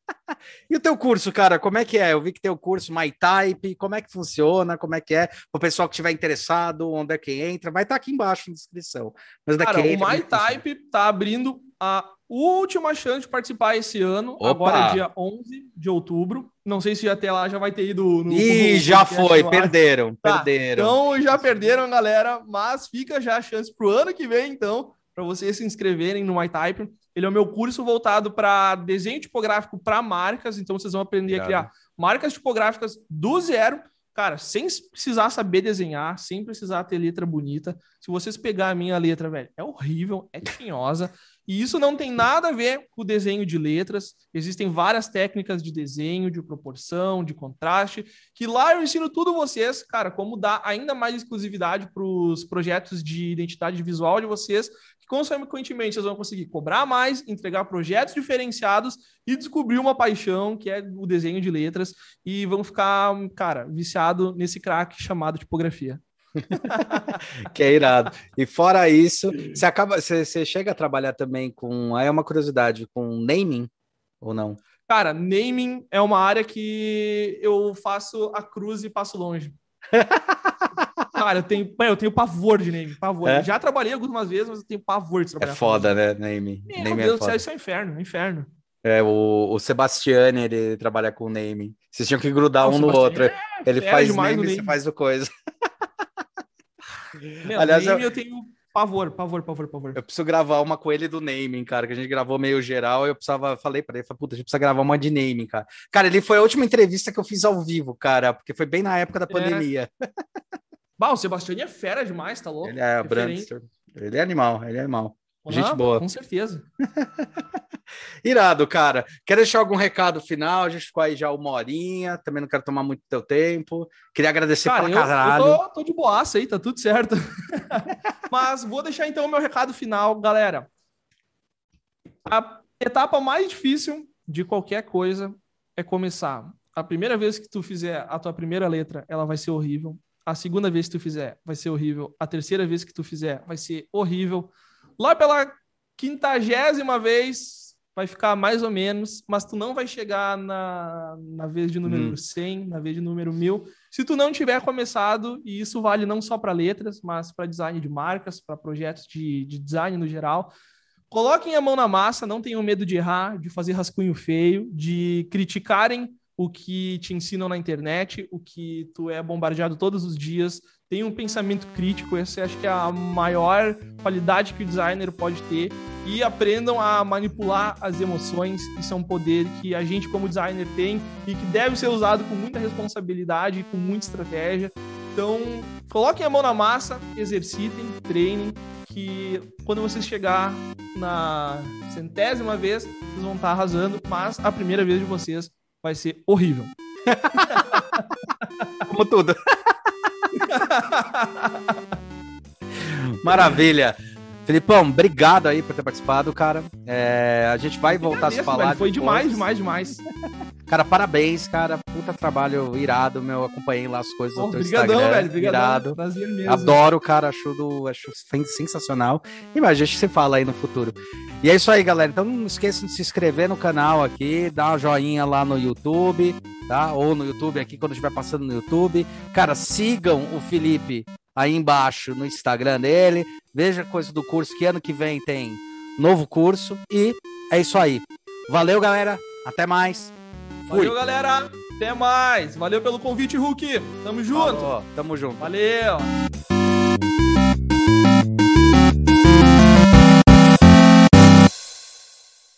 E o teu curso, cara, como é que é? Eu vi que tem o curso MyType, como é que funciona, como é que é? O pessoal que estiver interessado, onde é que entra, vai estar tá aqui embaixo na descrição. Mas cara, o MyType tá abrindo a Última chance de participar esse ano, Opa. agora é dia 11 de outubro. Não sei se até lá já vai ter ido no. Ih, no já foi, perderam, Tá, perderam. Então já perderam, galera, mas fica já a chance pro ano que vem, então, para vocês se inscreverem no MyType. Ele é o meu curso voltado para desenho tipográfico para marcas, então vocês vão aprender Irado. a criar marcas tipográficas do zero, cara, sem precisar saber desenhar, sem precisar ter letra bonita. Se vocês pegar a minha letra, velho, é horrível, é tinhosa. E isso não tem nada a ver com o desenho de letras. Existem várias técnicas de desenho, de proporção, de contraste, que lá eu ensino tudo vocês, cara, como dar ainda mais exclusividade para os projetos de identidade visual de vocês, consequentemente vocês vão conseguir cobrar mais, entregar projetos diferenciados e descobrir uma paixão que é o desenho de letras e vão ficar, cara, viciado nesse craque chamado tipografia. Que é irado. E fora isso, você acaba, você, você chega a trabalhar também com, aí é uma curiosidade, com naming ou não? Cara, naming é uma área que eu faço a cruz e passo longe. Cara, eu tenho, eu tenho pavor de naming, pavor. É? Já trabalhei algumas vezes, mas eu tenho pavor de É trabalhar. com foda, né, naming? Meu Deus é do céu, isso é um inferno, um inferno. É, o, o Sebastiani, ele trabalha com naming. Vocês tinham que grudar Não, um no outro. é Ele faz no naming, você faz o coisa. Meu, Aliás, naming eu- eu... tenho pavor, pavor, pavor, pavor. Eu preciso gravar uma com ele do naming, cara, que a gente gravou meio geral. Eu precisava, falei pra ele, falei, puta, a gente precisa gravar uma de naming, cara. Cara, ele foi a última entrevista que eu fiz ao vivo, cara, porque foi bem na época da pandemia. Bah, o Sebastião é fera demais, tá louco? Ele é. Brandster. Ele é animal, ele é animal. Gente Aham, boa. Com certeza. Irado, cara. Quer deixar algum recado final? A gente ficou aí já uma horinha, também não quero tomar muito teu tempo. Queria agradecer Cara, pra eu, caralho. eu tô, tô de boaça aí, tá tudo certo. Mas vou deixar então o meu recado final, galera. A etapa mais difícil de qualquer coisa é começar. A primeira vez que tu fizer a tua primeira letra, ela vai ser horrível. A segunda vez que tu fizer, vai ser horrível. A terceira vez que tu fizer, vai ser horrível. Lá pela quintagésima vez, vai ficar mais ou menos, mas tu não vai chegar na, na vez de número Hum. 100, na vez de número 1000, se tu não tiver começado, e isso vale não só para letras, mas para design de marcas, para projetos de, de design no geral, coloquem a mão na massa, não tenham medo de errar, de fazer rascunho feio, de criticarem o que te ensinam na internet, o que tu é bombardeado todos os dias. Tenha um pensamento crítico, essa acho que é a maior qualidade que o designer pode ter. E aprendam a manipular as emoções. Isso é um poder que a gente, como designer, tem e que deve ser usado com muita responsabilidade e com muita estratégia. Então, coloquem a mão na massa, exercitem, treinem, que quando vocês chegar na centésima vez, vocês vão estar arrasando, mas a primeira vez de vocês vai ser horrível. Como tudo. Maravilha. Felipão, obrigado aí por ter participado, cara. É, a gente vai voltar a se Agradeço, falar. velho, Foi depois. demais, demais, demais. Cara, parabéns, cara. Puta trabalho irado, meu. Acompanhei lá as coisas do teu Obrigadão, Instagram. velho. Obrigadão. Irado. Prazer mesmo. Adoro, cara. Acho, do, acho sensacional. E mais, a gente se fala aí no futuro. E é isso aí, galera. Então não esqueçam de se inscrever no canal aqui, dar uma joinha lá no YouTube, tá? Ou no YouTube aqui quando estiver passando no YouTube. Cara, sigam o Felipe aí embaixo no Instagram dele. Veja coisa do curso, que ano que vem tem novo curso. E é isso aí. Valeu, galera. Até mais. Fui. Valeu, galera. Até mais. Valeu pelo convite, Hulk. Tamo junto. Falou. Tamo junto. Valeu.